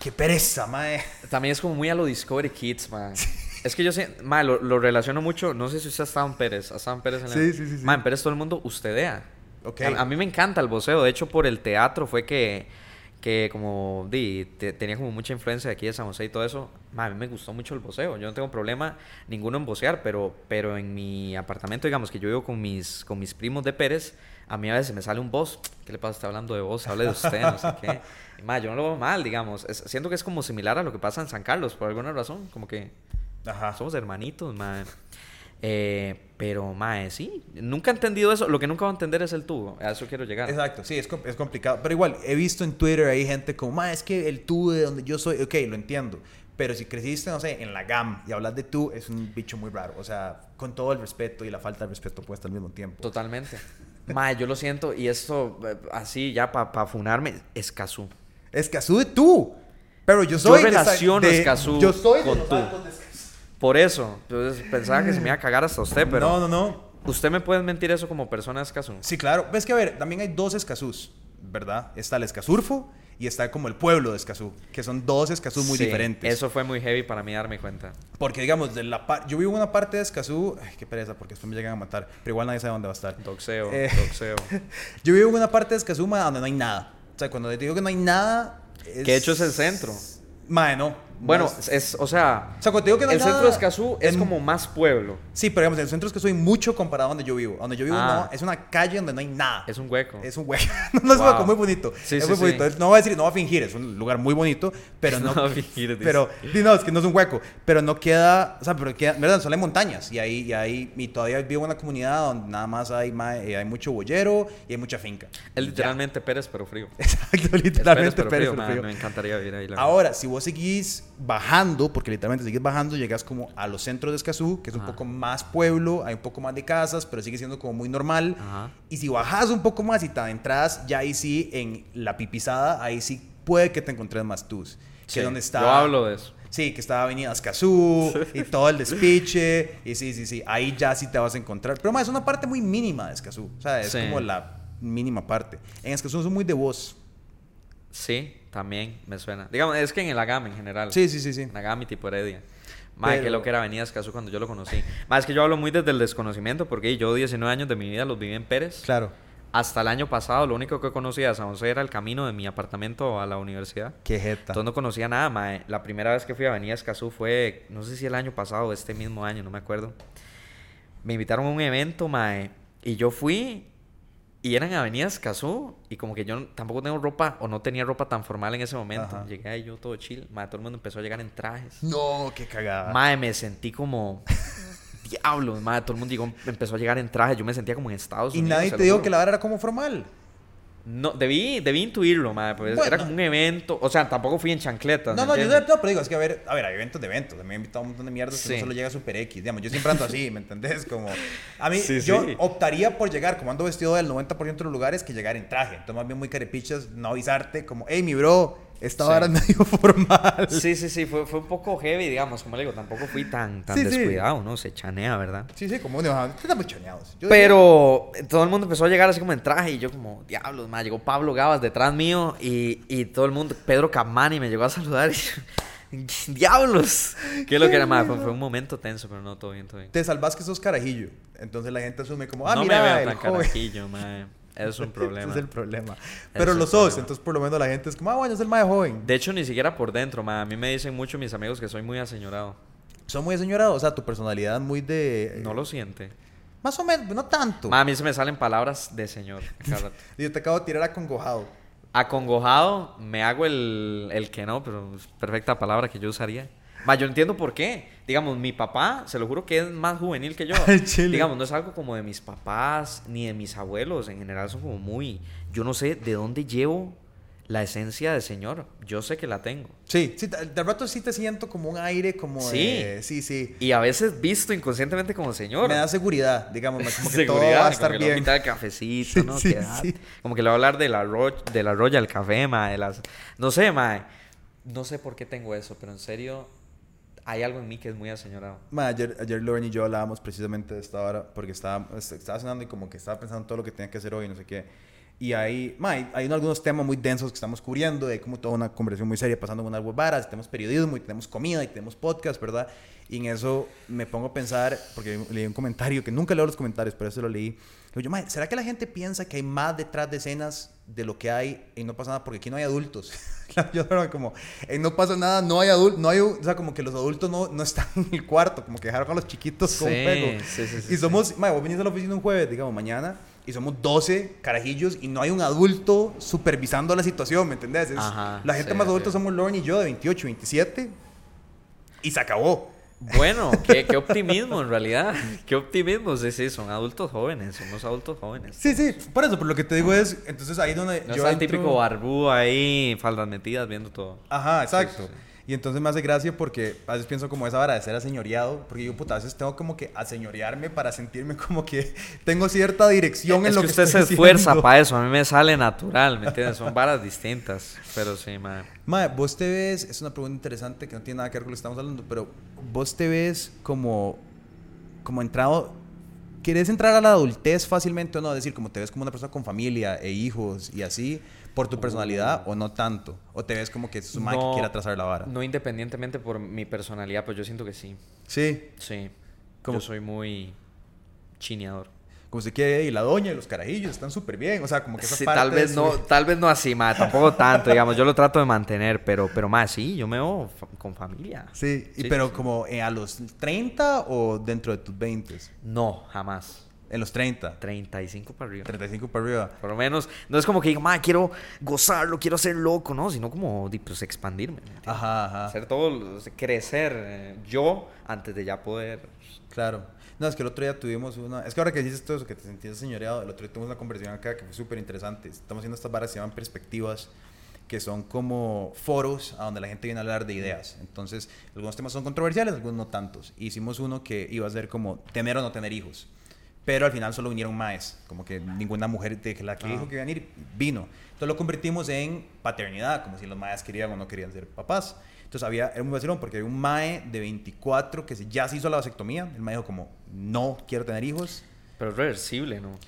qué pereza, mae. También es como muy a lo Discovery Kids, man. Es que yo sé, ma, lo, lo relaciono mucho. No sé si usted ha estado en Pérez. ¿Ha estado en Pérez? En Sí, sí, sí, sí. Ma, en Pérez todo el mundo ustedea. Ok. A, a mí me encanta el voceo. De hecho, por el teatro fue que, que como, di, te- tenía como mucha influencia de aquí de San José y todo eso. Ma, a mí me gustó mucho el voceo. Yo no tengo problema ninguno en vocear, pero, pero en mi apartamento, digamos que yo vivo con mis, con mis primos de Pérez, a mí a veces me sale un voz. ¿Qué le pasa? Está hablando de vos, hable de usted, no sé qué. Y, ma, yo no lo veo mal, digamos. Es- siento que es como similar a lo que pasa en San Carlos, por alguna razón. Como que Ajá. somos hermanitos, mae. Eh, pero, mae, sí. Nunca he entendido eso. Lo que nunca voy a entender es el tubo. A eso quiero llegar. Exacto, sí, es, es complicado. Pero igual, he visto en Twitter hay gente como, ma, es que el tú de donde yo soy, ok, lo entiendo. Pero si creciste, no sé, en la GAM y hablas de tú, es un bicho muy raro. O sea, con todo el respeto y la falta de respeto puesta al mismo tiempo. Totalmente. mae, yo lo siento. Y esto, eh, así ya para funarme, Escazú. Escazú de tú. Pero yo soy. de esa- relaciono de- Escazú Yo soy de con los tú. de. Por eso. Entonces pensaba que se me iba a cagar hasta usted, pero. No, no, no. ¿Usted me puede mentir eso como persona de Escazú? Sí, claro. Ves que, a ver, también hay dos Escazús, ¿verdad? Está el Escazurfo y está como el pueblo de Escazú, que son dos Escazú muy Sí, diferentes. Eso fue muy heavy para mí darme cuenta. Porque, digamos, de la yo vivo en una parte de Escazú, ay, qué pereza, porque después me llegan a matar, pero igual nadie sabe dónde va a estar. Doxeo, Eh. doxeo. Yo vivo en una parte de Escazú donde no hay nada. O sea, cuando les digo que no hay nada... Es... Que hecho es el centro. Mae, no. Bueno, No es- o sea, O sea, cuando te digo que no el centro de Escazú es en- como más pueblo. Sí, pero digamos, en el centro de Escazú hay mucho comparado a donde yo vivo. Donde yo vivo Ah. no, es una calle donde no hay nada. Es un hueco. Es un hueco. no es un hueco, muy bonito. Sí, es sí, muy sí. bonito. No voy a decir, no voy a fingir, es un lugar muy bonito, pero no. No va a fingir, pero, no, es que no es un hueco. Pero no queda, o sea, pero queda, ¿verdad? Solo hay montañas. Y ahí, y ahí, y todavía vivo en una comunidad donde nada más hay, ma- eh, hay mucho boyero y hay mucha finca. Es literalmente Pérez, pero frío. Exacto, Es Pérez, literalmente Pérez, frío. pero man, frío. Me encantaría vivir ahí. la verdad. Ahora, si vos seguís bajando, porque literalmente seguís bajando, llegas como a los centros de Escazú, que es un poco más pueblo, hay un poco más de casas, pero sigue siendo como muy normal. Ajá. Y si bajas un poco más y te entras, ya ahí sí, en la pipizada, ahí sí puede que te encontres más tus. Que es donde está... Yo hablo de eso. Sí, que está Avenida Escazú y todo el despiche. Y sí, sí, sí, ahí ya sí te vas a encontrar. Pero más, es una parte muy mínima de Escazú. O sea, es Sí. como la mínima parte. En Escazú son muy de voz. Sí, también me suena. Digamos, es que en el Agame en general. Sí, sí, sí, sí. En Agame tipo Heredia. Madre, que Pero- lo que era Avenida Escazú cuando yo lo conocí. Más es que yo hablo muy desde el desconocimiento porque yo 19 años de mi vida los viví en Pérez. Claro. Hasta el año pasado lo único que conocía de San José era el camino de mi apartamento a la universidad. Qué jeta. Entonces no conocía nada, mae. La primera vez que fui a Avenida Escazú fue, no sé si el año pasado o este mismo año, no me acuerdo. Me invitaron a un evento, mae, y yo fui y era en Avenida Escazú y como que yo tampoco tengo ropa o no tenía ropa tan formal en ese momento. Ajá. Llegué ahí yo todo chill, mae, todo el mundo empezó a llegar en trajes. No, qué cagada. Mae, me sentí como diablos, mae, todo el mundo llegó- empezó a llegar en trajes, yo me sentía como en Estados y Unidos. nadie se te dijo que la vara era como formal. No, debí, debí intuirlo, mae, pues Bueno. era como un evento, o sea, tampoco fui en chancletas. No, ¿me no, yo entiendes? no, pero digo, es que a ver, a ver, hay eventos de eventos. Me he invitado a un montón de mierdas que Sí. no solo llega Super X. Digamos, yo siempre ando así, ¿me entendés? Como, a mí, Sí, yo sí. optaría por llegar, como ando vestido del 90% de los lugares, que llegar en traje. Entonces, más bien muy carepichas, no avisarte, como, hey, mi bro, esta Sí. vara es medio formal. Sí, sí, sí, fue, fue un poco heavy, digamos, como le digo, tampoco fui tan, tan Sí, sí. descuidado, ¿no? Se chanea, ¿verdad? Sí, sí, como, estamos choneados. Yo- Pero todo el mundo empezó a llegar así como en traje y yo como, diablos, ma, llegó Pablo Gabas detrás mío y, y todo el mundo, Pedro Camani me llegó a saludar y yo, diablos. ¿Qué es lo que era, ma? Fue, fue un momento tenso, pero no, todo bien, todo bien. Te salvas que sos carajillo. Entonces la gente asume como, ah, no mira, me veo tan joven. carajillo, ma. Es un problema. Ese es el problema. Pero lo sos, problema. entonces por lo menos la gente es como, ah, bueno, es el más joven. De hecho, ni siquiera por dentro, ma. A mí me dicen mucho mis amigos que soy muy aseñorado. Son muy señorados, o sea, tu personalidad muy de... No lo siente. Más o menos, no tanto. Ma, a mí se me salen palabras de señor. Yo te acabo de tirar acongojado. Acongojado, me hago el, el que no, pero es perfecta palabra que yo usaría. Ma, yo entiendo por qué. Digamos, mi papá, se lo juro que es más juvenil que yo. Digamos, no es algo como de mis papás ni de mis abuelos. En general son como muy... Yo no sé de dónde llevo la esencia de señor. Yo sé que la tengo. Sí, sí, de rato sí te siento como un aire, como Sí. de- sí, sí. Y a veces visto inconscientemente como señor. Me da seguridad, digamos, como que Seguridad, todo va a como estar que a bien. el cafecito, Sí, ¿no? sí, Quédate. sí. Como que le voy a hablar de la, ro de la Royal Café, ma, de las... No sé, ma. No sé por qué tengo eso, pero en serio, hay algo en mí que es muy aseñorado. Ma, ayer, ayer Lauren y yo hablábamos precisamente de esta hora porque estaba, est- estaba cenando y como que estaba pensando en todo lo que tenía que hacer hoy, no sé qué. Y hay, ma, hay, hay algunos temas muy densos que estamos cubriendo, de como toda una conversación muy seria pasando con algunas varas, tenemos periodismo y tenemos comida y tenemos podcast, ¿verdad? Y en eso me pongo a pensar, porque leí un comentario, que nunca leo los comentarios, pero eso lo leí. Digo yo, "Ma, ¿será que la gente piensa que hay más detrás de escenas de lo que hay y no pasa nada? Porque aquí no hay adultos. yo era como, no pasa nada, no hay adultos, no hay, o sea, como que los adultos no, no están en el cuarto, como que dejaron a los chiquitos con Sí, sí, sí, sí, y somos, ma, vos venís a la oficina un jueves, digamos, mañana, y somos 12 carajillos y no hay un adulto supervisando la situación, ¿me entendés? Es- Ajá, la gente sí, más adulta sí. somos Lauren y yo, de 28, 27, y se acabó. Bueno, qué, qué optimismo en realidad. Qué optimismo. Sí, sí, son adultos jóvenes, somos adultos jóvenes. Sí, sí, por eso, pero lo que te digo es, entonces ahí donde No yo está el entro- típico barbudo ahí, faldas metidas, viendo todo. Ajá, exacto. Sí. Y entonces me hace gracia porque a veces pienso como esa vara de ser aseñoreado, porque yo, puta, a veces tengo como que aseñorearme para sentirme como que tengo cierta dirección en es lo que que, usted se estoy esfuerza haciendo. para eso. A mí me sale natural, ¿me entiendes? Son varas distintas. Pero sí, man. Mae, vos te ves, es una pregunta interesante que no tiene nada que ver con lo que estamos hablando, pero vos te ves como, como entrado, querés entrar a la adultez fácilmente o no, es decir, como te ves como una persona con familia e hijos y así, por tu personalidad o no tanto, o te ves como que es un mae que No- quiere trazar la vara. No independientemente por mi personalidad, pues yo siento que sí. Sí, Sí. ¿Cómo? Yo soy muy chineador. como se quiere, y la doña y los carajillos están súper bien, o sea, como que esa Sí, parte tal vez no, tal vez no así, ma, tampoco tanto, digamos, yo lo trato de mantener, pero, pero más sí, yo me veo con familia. Sí, y pero sí. como eh, a los 30 o dentro de tus 20? No, jamás. En los 30, 35 para arriba. 35 para arriba. Por lo menos, no es como que digo, ma, quiero gozarlo, quiero ser loco, no, sino como, pues, expandirme. Ajá, ajá. Hacer todo, crecer eh, yo antes de ya poder. Claro. No, es que el otro día tuvimos una... Es que ahora que dices todo eso, que te sentías señoreado, el otro día tuvimos una conversación acá que fue súper interesante. Estamos haciendo estas varas que se llaman perspectivas, que son como foros a donde la gente viene a hablar de ideas. Entonces, algunos temas son controversiales, algunos no tantos. Hicimos uno que iba a ser como tener o no tener hijos. Pero al final solo vinieron maes, como que ninguna mujer de la que Ah. dijo que iba a venir vino. Entonces lo convertimos en paternidad, como si los maes querían o no querían ser papás. Entonces había, era un vacilón porque había un mae de 24 que ya se hizo la vasectomía. El mae dijo como, no quiero tener hijos. Pero es reversible, ¿no?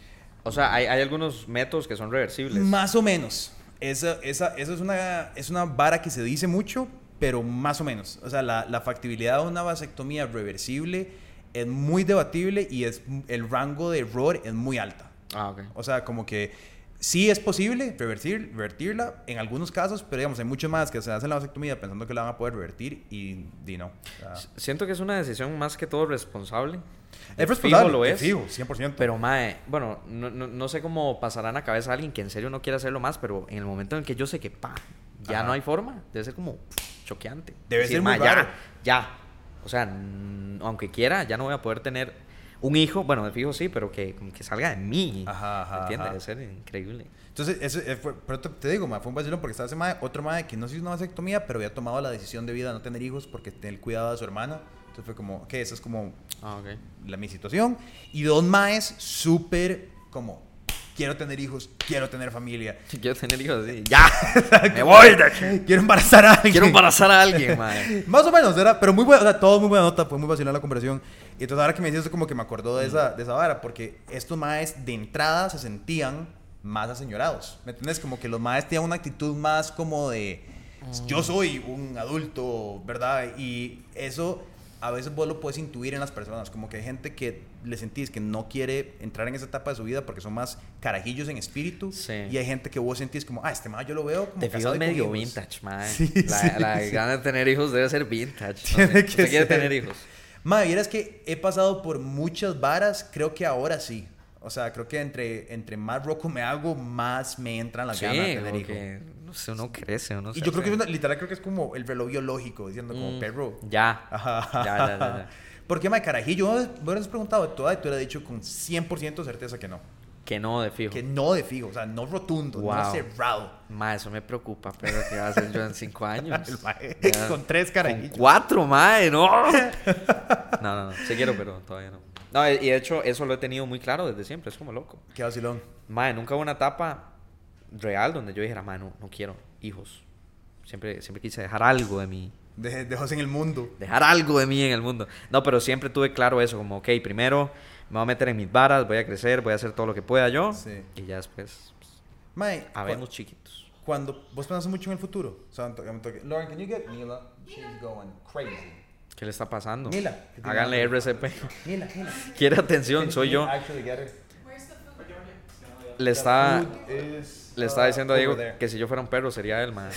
O sea, hay, hay algunos métodos que son reversibles. Más o menos. Esa, esa, eso es una, es una vara que se dice mucho, pero más o menos. O sea, la, la factibilidad de una vasectomía reversible es muy debatible y es, el rango de error es muy alta. Ah, ok. O sea, como que sí es posible revertir, revertirla en algunos casos, pero digamos, hay muchos más que se hacen la vasectomía pensando que la van a poder revertir y, y no. O sea, Siento que es una decisión más que todo responsable. es responsable, Fijo lo es. fijo, 100%. Pero, mae, bueno, no, no, no sé cómo pasará en la cabeza a alguien que en serio no quiere hacerlo más, pero en el momento en el que yo sé que, pa, ya Ajá. no hay forma, debe ser como choqueante. Debe ser muy "Ma, ya, raro". ya. O sea, aunque quiera, ya no voy a poder tener un hijo, bueno, de fijo sí, pero que, que salga de mí. Ajá, ajá, ¿Entiendes? ajá. Debe ser increíble. Entonces, eso eh, fue, pero te, te digo, ma, fue un vacilón porque estaba ese mae, otro mae que no se hizo una vasectomía, pero había tomado la decisión de vida de no tener hijos porque tenía el cuidado de su hermana. Entonces fue como, ok, esa es como Ah, la, mi situación. Y dos maes súper como, quiero tener hijos, quiero tener familia. Quiero tener hijos así. ¡Ya! ¡Me voy de aquí! Quiero embarazar a alguien. Quiero embarazar a alguien, mae. Más o menos, era, pero muy buena, o sea, todo muy buena nota, fue muy vacilada la conversación. Y entonces ahora que me dices eso como que me acordó de esa, de esa vara, porque estos maes de entrada se sentían más aseñorados. ¿Me entiendes? Como que los maes tenían una actitud más como de, yo soy un adulto, ¿verdad? Y eso a veces vos lo puedes intuir en las personas, como que hay gente que le sentís que no quiere entrar en esa etapa de su vida porque son más carajillos en espíritu. Sí. Y hay gente que vos sentís como, ah, este mae yo lo veo como Te con medio hijos". vintage, mae. Sí, la sí, la gana de tener hijos debe ser vintage. No Tiene sé. que ¿Usted quiere tener hijos? Ma, vieras que he pasado por muchas varas, creo que ahora sí. O sea, creo que entre, entre más roco me hago, más me entran las ganas de tener como hijo. que, no sé, uno crece, uno Y se yo creo que literal creo que es como el reloj biológico, diciendo como Mm, perro. Ya. Ajá. Ya, ya, ya, ya. Porque, ma, carajillo, me hubieras preguntado de toda y tú hubieras dicho con 100% certeza que no. Que no, de fijo. Que no de fijo, o sea, no rotundo, no Wow. cerrado. Ma, eso me preocupa, pero ¿qué va a hacer yo en cinco años? Mae, Ya. con tres Con carajillos. cuatro, mae, no. No, no, no. Sí quiero, pero todavía no. No, y de hecho, eso lo he tenido muy claro desde siempre. Es como loco. Qué vacilón. Mae, nunca hubo una etapa real donde yo dijera, mae, no, no quiero hijos. Siempre, siempre quise dejar algo de mí. De, dejos en el mundo. Dejar algo de mí en el mundo. No, pero siempre tuve claro eso, como, ok, primero me voy a meter en mis varas, voy a crecer, voy a hacer todo lo que pueda yo. Sí. Y ya después, pues, Mae, habemos chiquitos. cuando vos pensás mucho en el futuro. O sea, to- I'm talking- Lauren, can you get Mila? She's going crazy. ¿Qué le está pasando? Mila. Háganle RCP. Mila, Mila. Quiere atención, soy yo. Le está, le uh, está diciendo a over Diego que si yo fuera un perro sería él, man.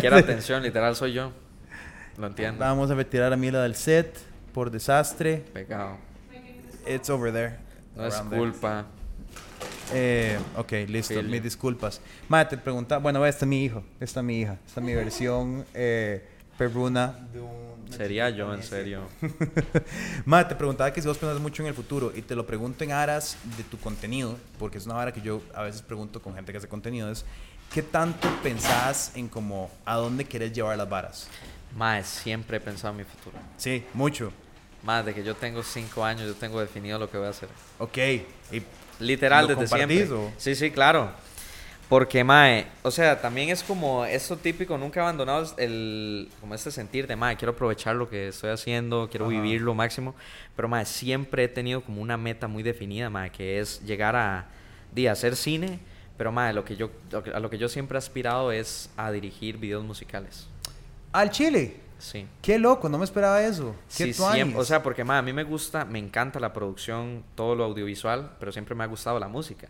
Quiere atención, literal soy yo. Lo entiendo. Vamos a retirar a Mila del set por desastre. Pecado. It's over there. No es culpa. Eh, ok, listo. Fili. Mis disculpas. Madre, te preguntaba. Bueno, esta es mi hijo. Esta es mi hija. Esta es mi versión eh, perruna de un. Sería yo, en serio. Madre, te preguntaba que si vos pensás mucho en el futuro y te lo pregunto en aras de tu contenido, porque es una vara que yo a veces pregunto con gente que hace contenido, es ¿qué tanto pensás en como a dónde querés llevar las varas? Más, siempre he pensado en mi futuro. Sí, mucho. Más de que yo tengo cinco años, yo tengo definido lo que voy a hacer. Ok. Y Literal, ¿Lo desde siempre. o? Sí, sí, claro. Porque, mae, o sea, también es como esto típico, nunca he abandonado el, como este sentir de, mae, quiero aprovechar lo que estoy haciendo, quiero Ajá. vivir lo máximo. Pero, mae, siempre he tenido como una meta muy definida, mae, que es llegar a, di, a hacer cine. Pero, mae, lo que yo, lo que- a lo que yo siempre he aspirado es a dirigir videos musicales. Al Chile. Sí. Qué loco, no me esperaba eso. Qué Sí, siempre, o sea, porque mae, a mí me gusta, me encanta la producción, todo lo audiovisual, pero siempre me ha gustado la música.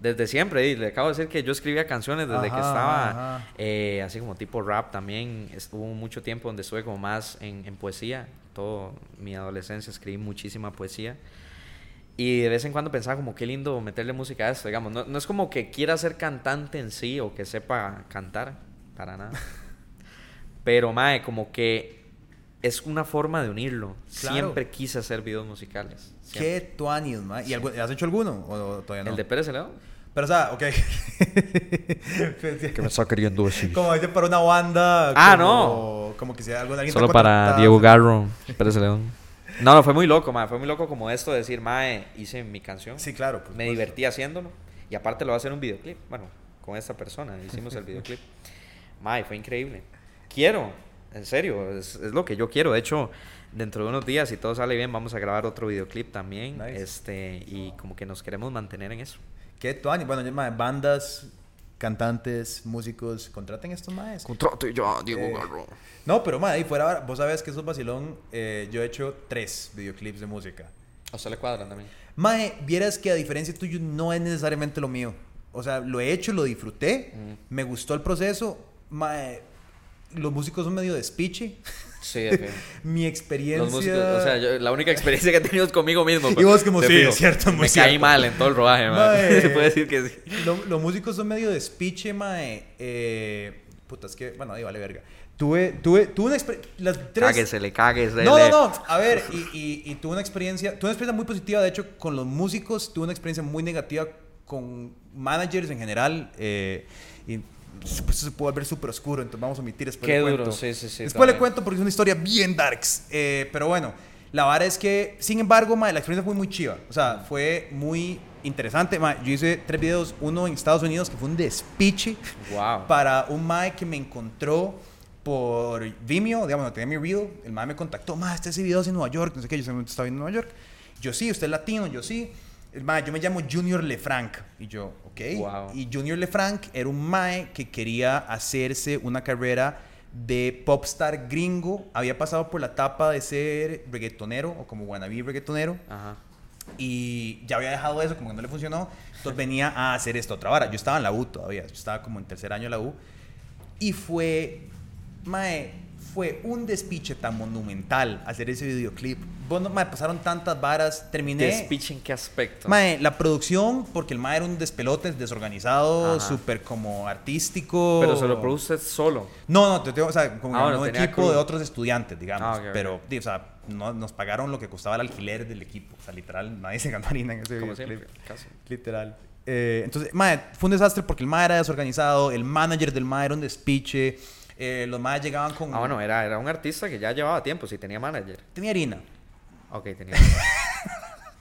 Desde siempre, y le acabo de decir que yo escribía canciones desde que estaba, eh, así como tipo rap también. Estuvo mucho tiempo donde estuve como más en, en poesía. Todo mi adolescencia escribí muchísima poesía. Y de vez en cuando pensaba como qué lindo meterle música a esto, digamos. No, no es como que quiera ser cantante en sí o que sepa cantar, para nada. Pero, mae, como que es una forma de unirlo. Claro. Siempre quise hacer videos musicales. Qué Siempre. tuanis, ma. ¿Y algu- has hecho alguno o todavía no? ¿El de Pérez León? Pero, o sea, ok. me está queriendo decir? como dice para una banda. Ah, como- Como que sea algo alguien Solo para. Diego Garro, Pérez León. No, no, fue muy loco, mae. Fue muy loco como esto de decir, mae, hice mi canción. Sí, claro. por me divertí haciéndolo. Y aparte lo voy a hacer un videoclip. Bueno, con esta persona hicimos el videoclip. Mae, fue increíble. Quiero, en serio, es, es lo que yo quiero. De hecho, dentro de unos días, si todo sale bien, vamos a grabar otro videoclip también. Nice. Este, y como que nos queremos mantener en eso. Qué tuanis. Bueno, ma, bandas, cantantes, músicos, contraten estos maes. Contrato ya, Diego Eh, Garro. No, pero, ma, ahí fuera, vos sabes que eso es vacilón. eh, yo he hecho tres videoclips de música. A usted le cuadran también. Mae, vieras que a diferencia tuyo no es necesariamente lo mío. O sea, lo he hecho, lo disfruté, me gustó el proceso. Mae, los músicos son medio despiche. Sí, de. Mi experiencia... Los músicos, o sea, yo- la única experiencia que he tenido es conmigo mismo. Y vos como, de sí, fijo. es cierto, muy Me cierto. caí mal en todo el rodaje. Mae. Se puede decir que sí. Lo- los músicos son medio despiche, mae. Eh, puta, es que, bueno, ahí vale verga. Tuve, tuve, tuve una experiencia... Tres... Cáguesele, cáguesele. No, no, no. A ver, y, y, y tuve una experiencia, tuve una experiencia muy positiva, de hecho, con los músicos, tuve una experiencia muy negativa con managers en general. eh, y pues, se puede ver súper oscuro, entonces vamos a omitir después Qué le duro, cuento. sí, sí, sí, Después le también. cuento porque es una historia bien darks. eh, pero bueno, la verdad es que, sin embargo, mae, la experiencia fue muy chiva. O sea, fue muy interesante. mae. yo hice tres videos, uno en Estados Unidos que fue un despiche Wow. para un mae que me encontró por Vimeo, digamos, no tenía mi reel, el mae me contactó, mae, este ese video es en Nueva York, no sé qué, yo estaba en Nueva York. Yo sí, usted es latino, yo sí. El mae, yo me llamo Junior Lefranc. Y yo, ok. Wow. Y Junior Lefranc era un mae que quería hacerse una carrera de popstar gringo. Había pasado por la etapa de ser reggaetonero o como wannabe reggaetonero Ajá. y ya había dejado eso, como que no le funcionó. Entonces venía a hacer esta otra vara. Yo estaba en la U todavía, yo estaba como en tercer año de la U. Y fue, mae, fue un despiche tan monumental hacer ese videoclip. Bueno, mae, pasaron tantas varas, terminé. ¿Despiche en qué aspecto? Mae, la producción, porque el mae era un despelote, desorganizado, súper como artístico. Pero se lo produce solo. No, no, te tengo, o sea, como Ah, un equipo crew. de otros estudiantes, digamos. Ah, ok, ok. pero, o sea, no, nos pagaron lo que costaba el alquiler del equipo. O sea, literal, nadie se ganó harina en ese Como videoclip. siempre, casi. Literal. Eh, entonces, mae, fue un desastre porque el mae era desorganizado, el manager del mae era un despiche, eh, los maes llegaban con... Ah, bueno, era, era un artista que ya llevaba tiempo, sí tenía manager. Tenía harina. Ok, tenía.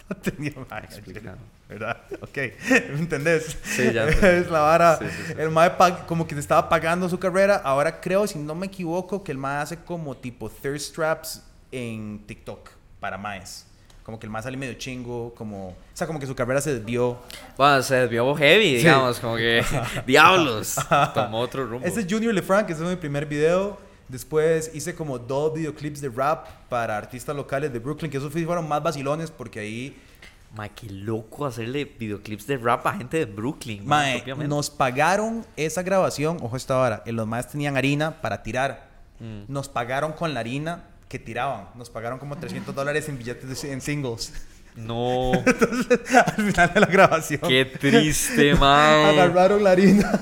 No tenía manager. ¿Verdad? Ok. ¿Me entendés? Sí, ya es la vara. Sí, sí, sí. El mae como que se estaba pagando su carrera. Ahora creo, si no me equivoco, que el mae hace como tipo thirst traps en TikTok para maes. Como que el mae sale medio chingo, como... O sea, como que su carrera se desvió. Bueno, se desvió heavy, Sí. digamos, como que. ¡Diablos! Tomó otro rumbo. Este es Junior LeFranc, ese fue mi primer video. Después hice como dos videoclips de rap para artistas locales de Brooklyn, que esos fueron más vacilones porque ahí, Ma, qué loco hacerle videoclips de rap a gente de Brooklyn. ma, nos pagaron esa grabación, ojo esta hora, eh, los más tenían harina para tirar. Mm. Nos pagaron con la harina que tiraban. Nos pagaron como 300 dólares en billetes de- en singles. No. Al final de la grabación. Qué triste, man. Agarraron la harina.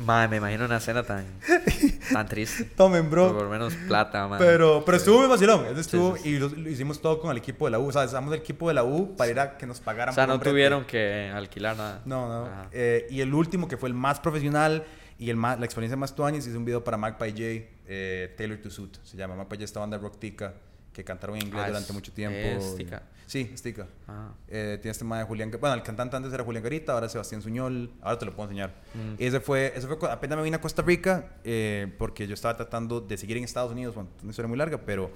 Ma, me imagino una escena tan, tan triste. Tomen, bro. Por menos plata, man. Pero, pero estuvo muy vacilón. Eso estuvo, sí, sí. y lo, lo hicimos todo con el equipo de la U. O sea, usamos el equipo de la U para ir a que nos pagaran O sea, no tuvieron que alquilar nada. No, no. Eh, y el último, que fue el más profesional y el más, la experiencia más tuanis, hice un video para Magpie J, eh, Taylor to Suit. Se llama Magpie J, esta banda rock tica que cantaron en inglés Ah, durante es- mucho tiempo. es Tika. Sí, Stika. Ah. Eh, tiene este mae de Julián. Bueno, el cantante antes era Julián Garita, ahora es Sebastián Suñol. Ahora te lo puedo enseñar. Mm. Y ese fue, ese fue apenas me vine a Costa Rica eh, porque yo estaba tratando de seguir en Estados Unidos. Bueno, una historia muy larga, pero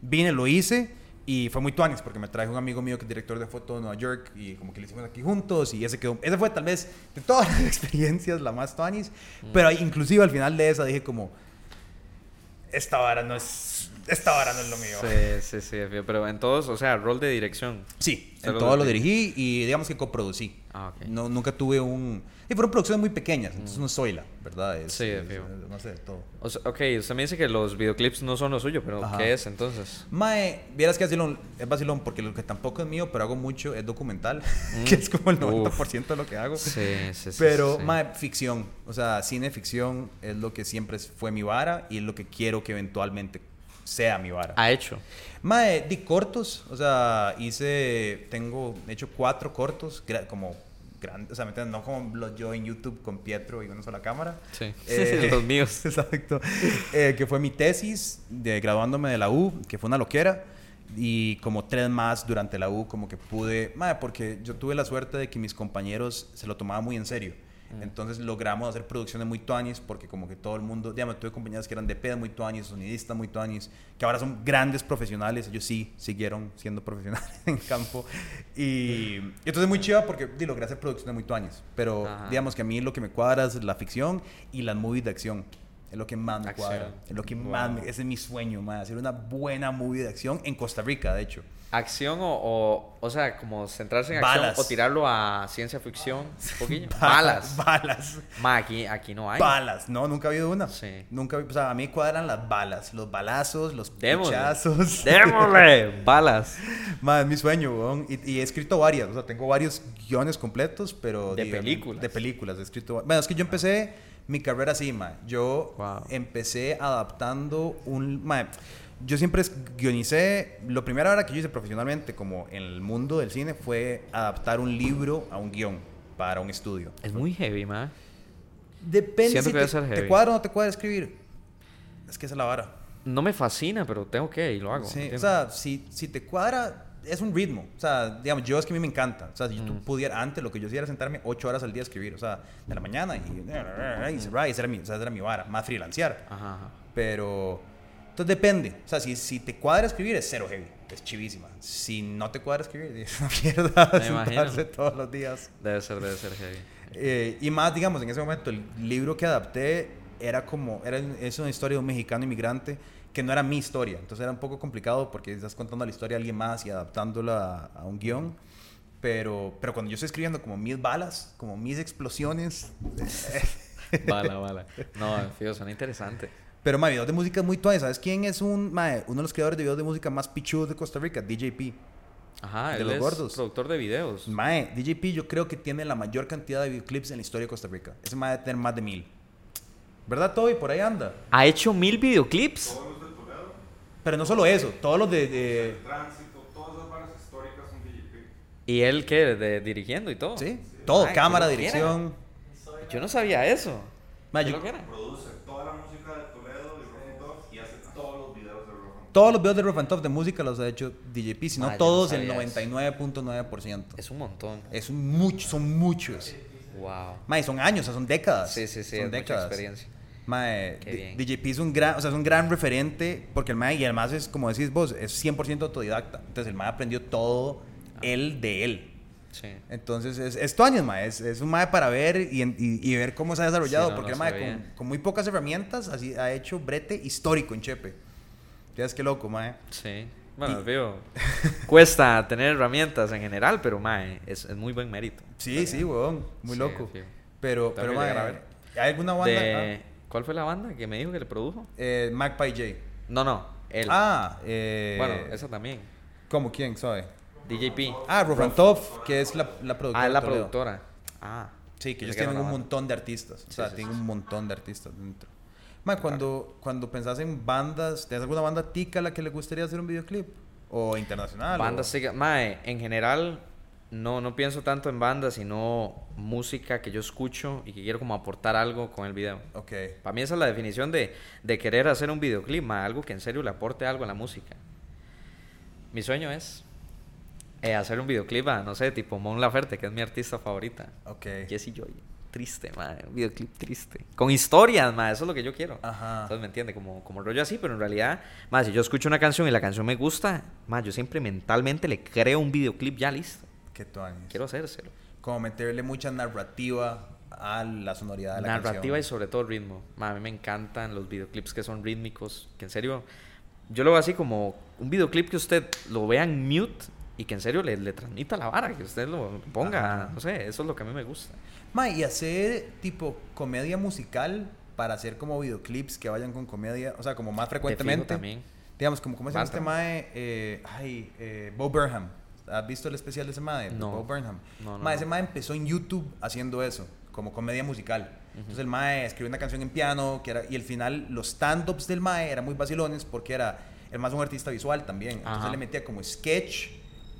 vine, lo hice y fue muy tuanis porque me trajo un amigo mío que es director de foto de Nueva York y como que lo hicimos aquí juntos y ese quedó. Esa fue tal vez de todas las experiencias la más tuanis. Mm. Pero inclusive al final de esa dije como, esta vara no es, esta vara no es lo mío. Sí, sí, sí, pero en todos, o sea, rol de dirección. Sí, en todo lo lo dirigí. y digamos que coproducí. Ah, ok. No, nunca tuve un... Y fueron producciones muy pequeñas, entonces no soy la, ¿verdad? Es, Sí, es- es- no sé, todo. O sea, ok, usted me dice que los videoclips no son lo suyo, pero Ajá. ¿qué es entonces? Mae, vieras que vacilón, es vacilón porque lo que tampoco es mío, pero hago mucho, es documental, que es como el Mm. Uf. 90% de lo que hago. Sí, sí, sí. Pero, sí. mae, ficción, o sea, cine ficción es lo que siempre fue mi vara y es lo que quiero que eventualmente sea mi vara. Ha hecho. Mae, di cortos, o sea, hice, tengo, he hecho cuatro cortos, como grandes, o sea, ¿me no como los yo en YouTube con Pietro y una sola cámara. Sí. Eh, los míos. Exacto. Eh, que fue mi tesis de graduándome de la U, que fue una loquera. Y como tres más durante la U, como que pude. Mae, porque yo tuve la suerte de que mis compañeros se lo tomaban muy en serio. Entonces logramos hacer producciones muy tuanis, porque como que todo el mundo. Digamos, tuve compañeros que eran de pedo muy tuanis, sonidistas muy tuanis, que ahora son grandes profesionales. Ellos sí siguieron siendo profesionales en campo. Y, y entonces muy chiva porque di, logré hacer producciones muy tuanis. Pero Ajá. digamos que a mí lo que me cuadra es la ficción y las movies de acción. Es lo que más me Acción. cuadra. Es lo que Wow. más me- ese es mi sueño, más hacer una buena movie de acción en Costa Rica, de hecho. Acción o, o, o sea, como centrarse en Balas. acción o tirarlo a ciencia ficción un poquillo. Balas. Balas. Ma, aquí, aquí no hay. Balas. No, nunca ha habido una. Sí. Nunca, o sea, a mí cuadran las balas, los balazos, los Démosle. pichazos. Démosle. Balas. Más es mi sueño, weón. Y, y he escrito varias, o sea, tengo varios guiones completos, pero... De digamos, películas. De películas, he escrito... Bueno, es que yo empecé mi carrera así, ma. Yo Wow. empecé adaptando un... ma, yo siempre es- guionicé... Lo primero ahora que yo hice profesionalmente, como en el mundo del cine, fue adaptar un libro a un guion para un estudio. Es muy heavy, ma. Depende Siento si que te, ser te heavy. cuadra o no te cuadra escribir. Es que esa es la vara. No me fascina, pero tengo que y lo hago. Sí, o sea, si, si te cuadra, es un ritmo. O sea, digamos, yo es que a mí me encanta. O sea, si Mm. tú pudiera, antes lo que yo hacía era sentarme ocho horas al día a escribir. O sea, de la mañana y, y cerrar, y esa era mi, o sea, esa era mi vara, más freelancear. Ajá, ajá. Pero, entonces depende. O sea, si, si te cuadra escribir, es cero heavy. Es chivísima. Si no te cuadra escribir, es una mierda Me sentarse todos los días. Debe ser, debe ser heavy. Eh, y más, digamos, en ese momento, el libro que adapté era como, era, es una historia de un mexicano inmigrante que no era mi historia. Entonces era un poco complicado porque estás contando la historia de alguien más y adaptándola a, a un guion. Pero, pero cuando yo estoy escribiendo como mis balas, como mis explosiones. Bala, bala. No, fío, suena interesante. Pero, ma, videos de música es muy tuanes. ¿Sabes quién es un, ma, uno de los creadores de videos de música más pichudos de Costa Rica? DJP. Ajá, De él los es gordos. productor de videos. Mae, DJP yo creo que tiene la mayor cantidad de videoclips en la historia de Costa Rica. Ese mae debe tener más de mil. ¿Verdad, Toby? Por ahí anda. ¿Ha hecho mil videoclips? Todos los de Toledo, Pero no solo eso, todos los de... de- el tránsito, todas las barras históricas son DJP. ¿Y él qué? De, dirigiendo y todo. ¿Sí? Todo, Ay, cámara, dirección. Yo no sabía eso. Mae, ¿Qué yo- lo que era? Produce toda la todos los videos de Rough and Tough de música los ha hecho DJP, si no todos, el sabía eso. 99.9%. Es un montón. Es un mucho, son muchos. Wow. Mae, son años, o sea, son décadas. Sí, sí, sí, son es mucha experiencia. Mae. DJP es un gran, o sea, es un gran referente porque el mae, y además es, como decís vos, es 100% autodidacta. Entonces el mae aprendió todo Ah. él de él. Sí. Entonces es, es tuanis, mae. Es, es un mae para ver y, y- y ver cómo se ha desarrollado. Sí, no, porque no el mae con muy pocas herramientas así, ha hecho brete histórico en Chepe. Ya es que loco, mae. Sí. Bueno, Y- fío. Cuesta tener herramientas en general, pero mae, es, es muy buen mérito. Sí, sí, weón. Muy Sí, loco. fijo. Pero, Tengo pero mae, a ver. ¿hay alguna banda? De, ¿Cuál fue la banda que me dijo que le produjo? Ah, eh, Magpie J. No, no, él. Ah, eh, bueno, esa también. ¿Cómo? ¿Quién? ¿Sabe? DJP. Ah, Rofrantov, que es la, la productora. Ah, es la productora. Ah. Sí, que ellos tienen un banda. montón de artistas. O Sí, sea, sí, tienen sí, un montón de artistas dentro. Ma, cuando, cuando pensás en bandas, ¿tienes alguna banda tica a la que le gustaría hacer un videoclip? ¿O internacional? Bandas, o- mae, en general no, no pienso tanto en bandas, sino música que yo escucho y que quiero como aportar algo con el video. Ok. Para mí esa es la definición de, de querer hacer un videoclip, mae, algo que en serio le aporte algo a la música. Mi sueño es eh, hacer un videoclip a, no sé, tipo Mon Laferte, que es mi artista favorita. Ok. Jesse Joy. Triste, madre. Un videoclip triste. Con historias, madre. Eso es lo que yo quiero. Ajá. Entonces, ¿me entiende? Como, como rollo así, pero en realidad, más si yo escucho una canción y la canción me gusta, más yo siempre mentalmente le creo un videoclip ya listo. ¿Qué haces? Quiero hacérselo. Como meterle mucha narrativa a la sonoridad de la Narrativa y canción. sobre todo ritmo. Ma, a mí me encantan los videoclips que son rítmicos, que en serio, yo lo veo así como un videoclip que usted lo vea en mute y que en serio le, le transmita la vara, que usted lo ponga, Ajá. no sé, eso es lo que a mí me gusta. Ma, y hacer tipo comedia musical para hacer como videoclips que vayan con comedia, o sea, como más frecuentemente. también. Digamos, como cómo se llama este mae, eh, ay, eh, Bo Burnham. ¿Has visto el especial de ese mae? No. Bo Burnham. No, no, Mae, ese mae empezó en YouTube haciendo eso, como comedia musical. Entonces el mae escribió una canción en piano, que era, y al final los stand-ups del mae eran muy vacilones porque era, el más un artista visual también. Entonces Ajá. le metía como sketch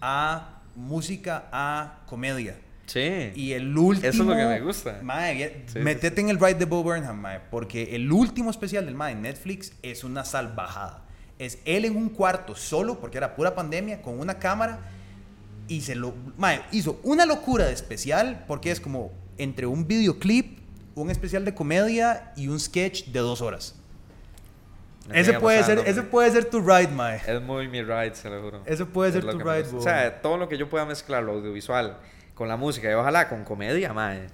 a música a comedia. Sí. Y el último. Eso es lo que me gusta. Mae, Sí, sí, métete sí. en el ride de Bo Burnham, mae, porque el último especial del mae en Netflix es una salvajada. Es él en un cuarto solo, porque era pura pandemia, con una cámara. Y se lo. Mae, hizo una locura de especial, porque es como entre un videoclip, un especial de comedia y un sketch de dos horas. Me Ese puede, ser, ese puede ser tu ride, mae. Es muy mi ride, se lo juro. Ese puede Es ser tu ride. O sea, todo lo que yo pueda mezclar, lo audiovisual, con la música y ojalá con comedia, madre.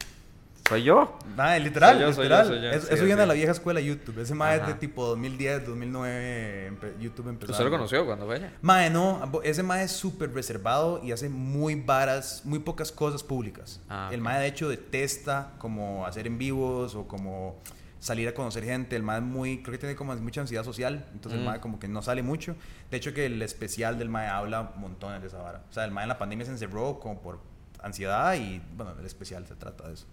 Soy yo. Mae, literal, Soy yo, soy literal. yo, soy yo. Es- Sí, eso viene sí. de la vieja escuela YouTube. Ese mae es de tipo 2010, 2009, empe- YouTube empezó. ¿Usted lo conoció cuando fue allá? Mae, no, ese mae es súper reservado y hace muy varas, muy pocas cosas públicas. Ah, El ok. mae de hecho detesta como hacer en vivos o como salir a conocer gente. El mae es muy, creo que tiene como mucha ansiedad social, entonces el Mm. mae como que no sale mucho. De hecho que el especial del mae habla montones de esa vara. O sea, el mae en la pandemia se encerró como por ansiedad y bueno, el especial se trata de eso.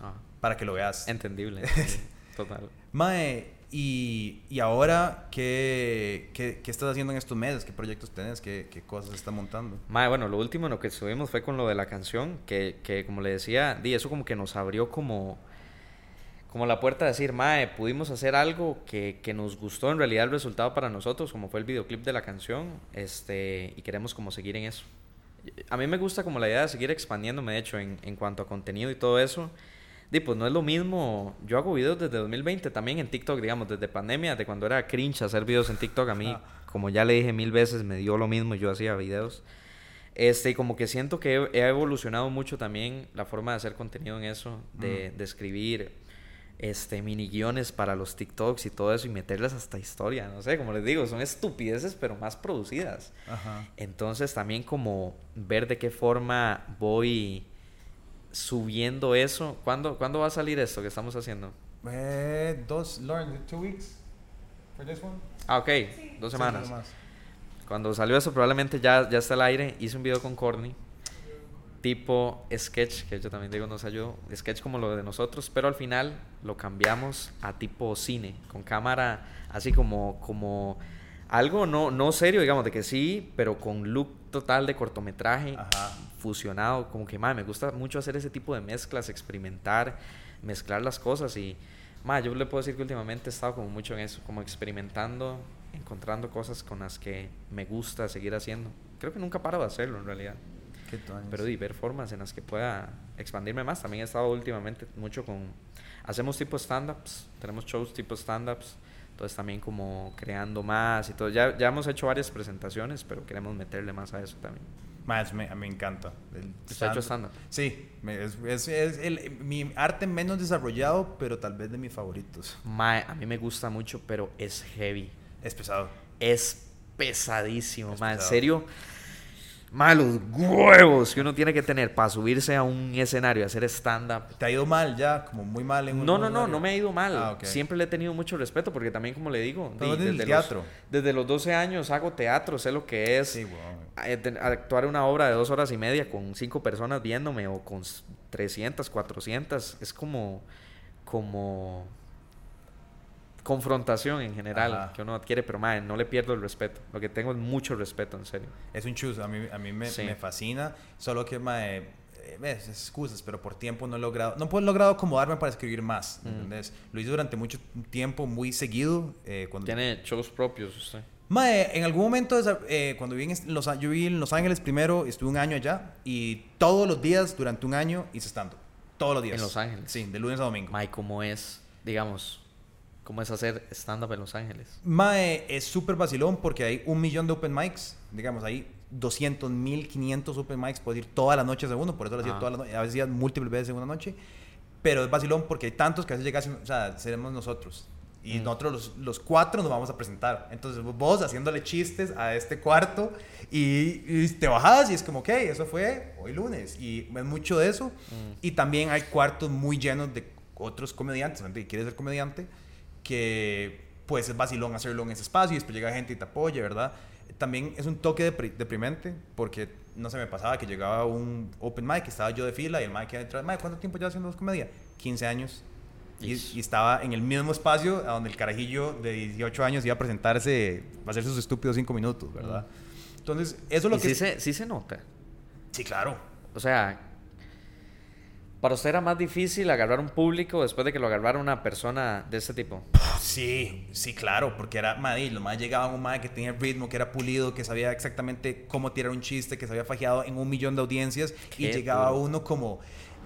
Ah, Para que lo veas. entendible. Total. Mae, y, y ahora, ¿qué, qué, qué estás haciendo en estos meses? ¿Qué proyectos tenés? ¿Qué, qué cosas estás montando? Mae, bueno, lo último en lo que estuvimos fue con lo de la canción, que, que como le decía, di, eso como que nos abrió como, como la puerta a decir, Mae, pudimos hacer algo que, que nos gustó en realidad el resultado para nosotros, como fue el videoclip de la canción, este, y queremos como seguir en eso. A mí me gusta como la idea de seguir expandiéndome, de hecho, en, en cuanto a contenido y todo eso. Di, pues no es lo mismo. Yo hago videos desde 2020 también en TikTok, digamos, desde pandemia, de cuando era cringe hacer videos en TikTok. A mí, como ya le dije mil veces, me dio lo mismo y yo hacía videos. Este, y como que siento que he, he evolucionado mucho también la forma de hacer contenido en eso, de, de escribir este, mini guiones para los TikToks y todo eso y meterles hasta historia. No sé, como les digo, son estupideces, pero más producidas. Ajá. Entonces también como ver de qué forma voy subiendo eso. ¿Cuándo, ¿cuándo va a salir esto que estamos haciendo? Eh, dos, Lauren, two weeks for this one? Ah, ok, dos semanas. Cuando salió eso probablemente ya, ya está al aire. Hice un video con Corny. Tipo sketch, que yo también digo nos ayudó. Sketch como lo de nosotros, pero al final lo cambiamos a tipo cine. Con cámara así como, como algo no, no serio, digamos, de que sí, pero con look total de cortometraje Ajá. fusionado. Como que, madre, me gusta mucho hacer ese tipo de mezclas, experimentar, mezclar las cosas. Y, madre, yo le puedo decir que últimamente he estado como mucho en eso, como experimentando, encontrando cosas con las que me gusta seguir haciendo. Creo que nunca paro de hacerlo en realidad. Qué tuanis. Pero y ver formas en las que pueda expandirme más. También he estado últimamente mucho con... Hacemos tipo stand-ups, tenemos shows tipo stand-ups. Entonces también como creando más y todo. Ya, ya hemos hecho varias presentaciones, pero queremos meterle más a eso también. Más, me, me encanta. El ¿Usted ha hecho stand- stand-up? Sí, me- es, es- es el- mi arte menos desarrollado, pero tal vez de mis favoritos. Mae, a mí me gusta mucho, pero es heavy. Es pesado. Es pesadísimo, Es. En pesado. serio, mae, los huevos que uno tiene que tener para subirse a un escenario y hacer stand-up. ¿Te ha ido mal ya? Como muy mal en un No, no, no, no me ha ido mal. Ah. Siempre le he tenido mucho respeto porque también, como le digo, Pero di, desde el los- desde los 12 años hago teatro, sé lo que es Sí, eh, actuar una obra de dos horas y media con cinco personas viéndome o con s- 300, 400. Es como, como confrontación en general Ajá. que uno adquiere, pero madre, no le pierdo el respeto. Lo que tengo es mucho respeto, en serio. Es un chus, a mí, a mí me, Sí. me fascina, solo que mae, eh, ves, excusas, pero por tiempo no he logrado, no he logrado acomodarme para escribir más, Mm. ¿entendés? Lo hice durante mucho tiempo, muy seguido, eh, cuando... Tiene shows propios usted. Mae, en algún momento, eh, cuando viví en Los, yo viví en Los Ángeles primero, estuve un año allá y todos los días durante un año hice stand Todos los días. En Los Ángeles. Sí, de lunes a domingo. Mae, ¿cómo es, digamos, cómo es hacer stand-up en Los Ángeles? Mae, es súper vacilón porque hay un millón de open mics. Digamos, hay 200 mil, 500 open mics. Puedes ir todas las noches de uno, por eso lo hacía Ajá. todas las noches. A veces múltiples veces en una noche. Pero es vacilón porque hay tantos que a veces llegas, o sea, seremos nosotros. Y Mm. nosotros los, los cuatro nos vamos a presentar. Entonces vos haciéndole chistes a este cuarto y, y te bajas y es como, ok, eso fue hoy lunes. Y es mucho de eso. Y también hay cuartos muy llenos de otros comediantes, gente que quiere ser comediante, que pues es vacilón hacerlo en ese espacio y después llega gente y te apoya, ¿verdad? También es un toque depri- deprimente porque no se me pasaba que llegaba un open mic, estaba yo de fila y el mic detrás, "Mae, ¿cuánto tiempo llevas haciendo comedia? 15 años. Y, estaba en el mismo espacio a donde el carajillo de 18 años iba a presentarse, a hacer sus estúpidos 5 minutos, ¿verdad? Entonces, eso es lo Y que... sí se, sí se nota. Sí, claro. O sea, para usted era más difícil agarrar un público después de que lo agarrara una persona de este tipo. Sí, sí, claro, porque era madre, los más llegaban un madre que tenía ritmo, que era pulido, que sabía exactamente cómo tirar un chiste, que se había fajeado en un millón de audiencias y Qué llegaba duro. uno como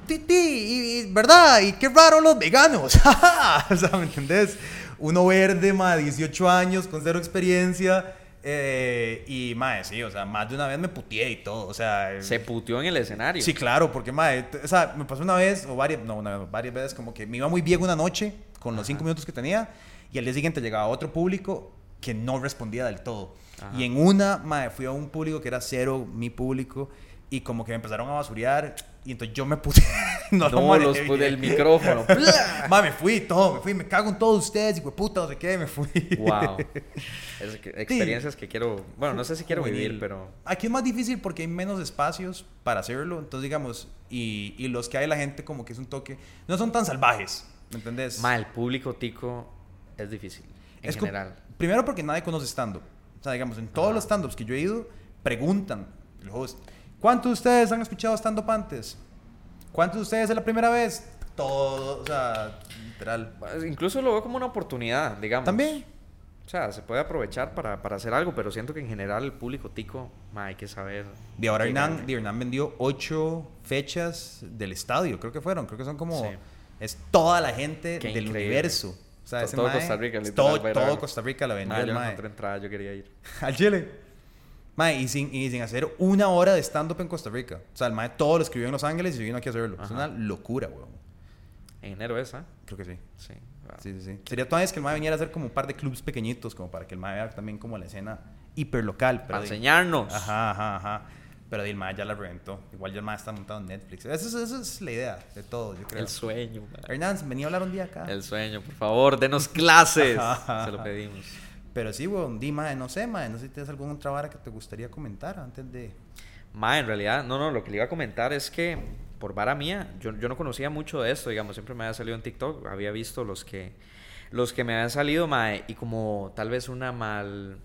Titi, y- y- ¿verdad? Y qué raro los veganos. o sea, ¿me entendés? Uno verde, madre, 18 años, con cero experiencia. Eh, y, madre, sí, o sea, más de una vez me puteé y todo. O sea, Se puteó en el escenario. Sí, claro, porque madre, t- o sea, me pasó una vez, o varias, no, una varias veces, como que me iba muy bien una noche con los cinco minutos que tenía, y al día siguiente llegaba otro público que no respondía del todo. Ajá. Y en una, madre, fui a un público que era cero, mi público, y como que me empezaron a basurear, y entonces yo me puse. no, No, los puse bien. el micrófono. Madre, me fui, todo, me fui, me cago en todos ustedes, y puta, sé qué, me fui. wow. Es experiencias que quiero, bueno, no sé si quiero vivir, pero Aquí es más difícil porque hay menos espacios para hacerlo. Entonces, digamos, y, y los que hay, la gente como que es un toque. No son tan salvajes, ¿me entendés? ma, el público tico es difícil en Es general. Primero porque nadie conoce stand-up. O sea, digamos, en todos Ajá. los stand-ups que yo he ido, preguntan el host, ¿cuántos de ustedes han escuchado stand-up antes? ¿Cuántos de ustedes es la primera vez? Todo, o sea, literal. Incluso lo veo como una oportunidad, digamos. También. O sea, se puede aprovechar para, para hacer algo, pero siento que en general el público tico, ma, hay que saber. Y ahora. Hernán, y Hernán vendió ocho fechas del estadio, creo que fueron. Creo que son como... Sí. Es toda la gente Qué del increíble. universo. O sea, To- ese todo mae- Costa Rica, literal, Todo, todo. Costa Rica la vendió el yo mae. entrada, yo quería ir. Al Chile. Mae, y sin, y sin hacer una hora de stand-up en Costa Rica. O sea, el mae todo lo escribió en Los Ángeles y vino aquí a hacerlo. Es Ajá. una locura, weón. En enero esa. Creo que sí. Sí. wow. Sí, sí, sí. Sería toda vez que el mae viniera a hacer como un par de clubs pequeñitos, como para que el mae vea también como la escena hiperlocal. Para enseñarnos. Ajá, ajá, ajá. Pero el mae ya la reventó. Igual ya el mae está montado en Netflix. Esa es, esa es la idea de todo, yo creo. El sueño. Hernán, venía a hablar un día acá. El sueño, por favor, denos clases. Ajá. Se lo pedimos. Pero sí, weón, di, mae, no sé, mae, no sé si tienes alguna otra vara que te gustaría comentar antes de... Ma, en realidad, no, no, lo que le iba a comentar es que por vara mía, yo, yo no conocía mucho de esto, digamos, siempre me había salido en TikTok, había visto los que los que me habían salido, mae, y como tal vez una mal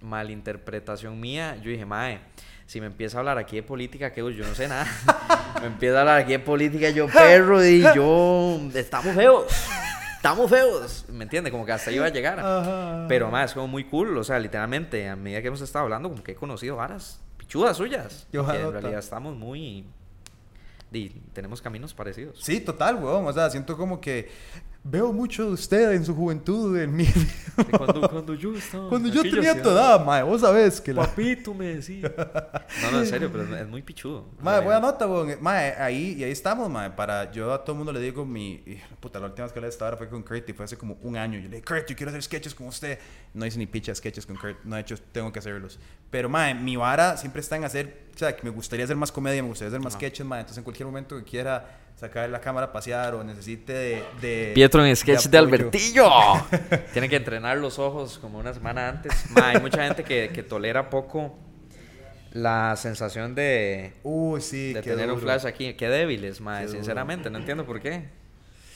malinterpretación mía, yo dije, mae, si me empieza a hablar aquí de política, que yo no sé nada. me empieza a hablar aquí de política, yo perro, y yo estamos feos. Estamos feos, ¿me entiende? Como que hasta iba a llegar. Pero más, es como muy cool, o sea, literalmente, a medida que hemos estado hablando, como que he conocido varas pichudas suyas. Yo que en realidad estamos muy... di, tenemos caminos parecidos. Sí, total, weón. O sea, siento como que veo mucho de usted en su juventud, en mí. De Cuando, cuando yo estaba... Cuando yo tenía tu ciudad, edad, mae, vos sabés que la... Papito me decía. No, no, en serio, pero es, muy pichudo. Mae, buena nota, weón. Mae, ahí, y ahí estamos, mae. Para, yo a todo el mundo le digo mi... Puta, la última vez que hablé de esta hora fue con Kurt y fue hace como un año. Yo le dije, Kurt, yo quiero hacer sketches con usted. No hice ni picha sketches con Kurt. No he hecho, tengo que hacerlos. Pero, mae, mi vara siempre está en hacer... O sea, que me gustaría hacer más comedia, me gustaría hacer más sketches, mae. Entonces, en cualquier momento que quiera sacar la cámara a pasear o necesite de... de Pietro en sketch de, apoyo. Albertillo. Tiene que entrenar los ojos como una semana antes. Ma, hay mucha gente que, que tolera poco la sensación de, Uy, sí, de qué tener un duro. flash aquí. Qué débiles, ma, Qué duro. sinceramente. No entiendo por qué.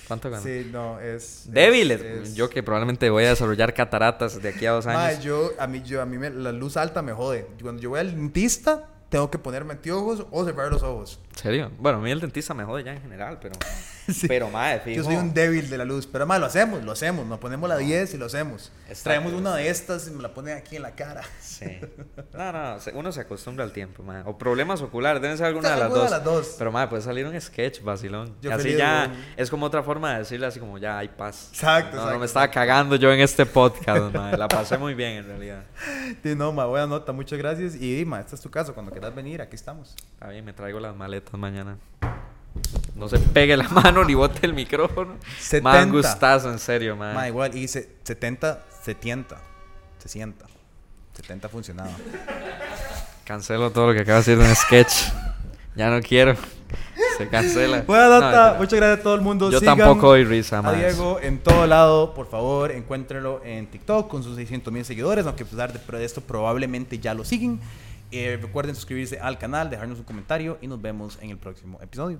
¿Cuánto ganó? Sí, no, es... Débiles. es- es- Yo que probablemente voy a desarrollar cataratas de aquí a dos años. Mae, yo, a mí, yo, a mí me- la luz alta me jode. Cuando yo voy al dentista, tengo que ponerme anteojos o cerrar los ojos. ¿En serio? Bueno, a mí el dentista me jode ya en general, pero... Sí. Pero, mae, fijo. Yo soy un débil de la luz. Pero, mae, lo hacemos, lo hacemos. Nos ponemos la 10 y lo hacemos. Exacto, Traemos una de estas y me la ponen aquí en la cara. Sí. No, no, uno se acostumbra al tiempo, mae. O problemas oculares, deben ser alguna de las dos. de las dos. Pero, mae, puede salir un sketch, vacilón. Yo así ya es como otra forma de decirle así como ya hay paz. Exacto, No, no exacto, me estaba cagando yo en este podcast, mae. La pasé muy bien en realidad. Sí, no, ma, buena nota, muchas gracias. Y Dima, este es tu caso, cuando quieras venir, aquí estamos. Está bien, me traigo las maletas mañana. No se pegue la mano ni bote el micrófono. 70. Más gustazo, en serio, mae. Ma, igual, y se- 70, 70, se sienta. 70 funcionaba. Cancelo todo lo que acaba de decir de un sketch. Ya no quiero. Se cancela. Buena No, nota, mentira. muchas gracias a todo el mundo. Yo Sigan tampoco doy risa, A más. Diego en todo lado, por favor, encuéntrenlo en TikTok con sus 600 mil seguidores, aunque a pesar de de esto probablemente ya lo siguen. Eh, recuerden suscribirse al canal, dejarnos un comentario y nos vemos en el próximo episodio.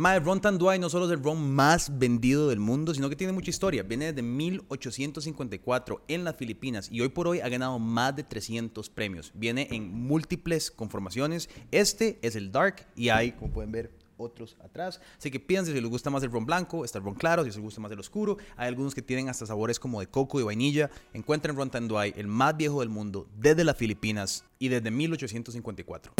Mae, Ron Tanduay no solo es el ron más vendido del mundo, sino que tiene mucha historia. Viene desde 1854 en las Filipinas y hoy por hoy ha ganado más de 300 premios. Viene en múltiples conformaciones. Este es el Dark y hay, como pueden ver, otros atrás. Así que piensen si les gusta más el ron blanco, está el ron claro, si les gusta más el oscuro. Hay algunos que tienen hasta sabores como de coco y vainilla. Encuentren Ron Tanduay, el más viejo del mundo, desde las Filipinas y desde 1854.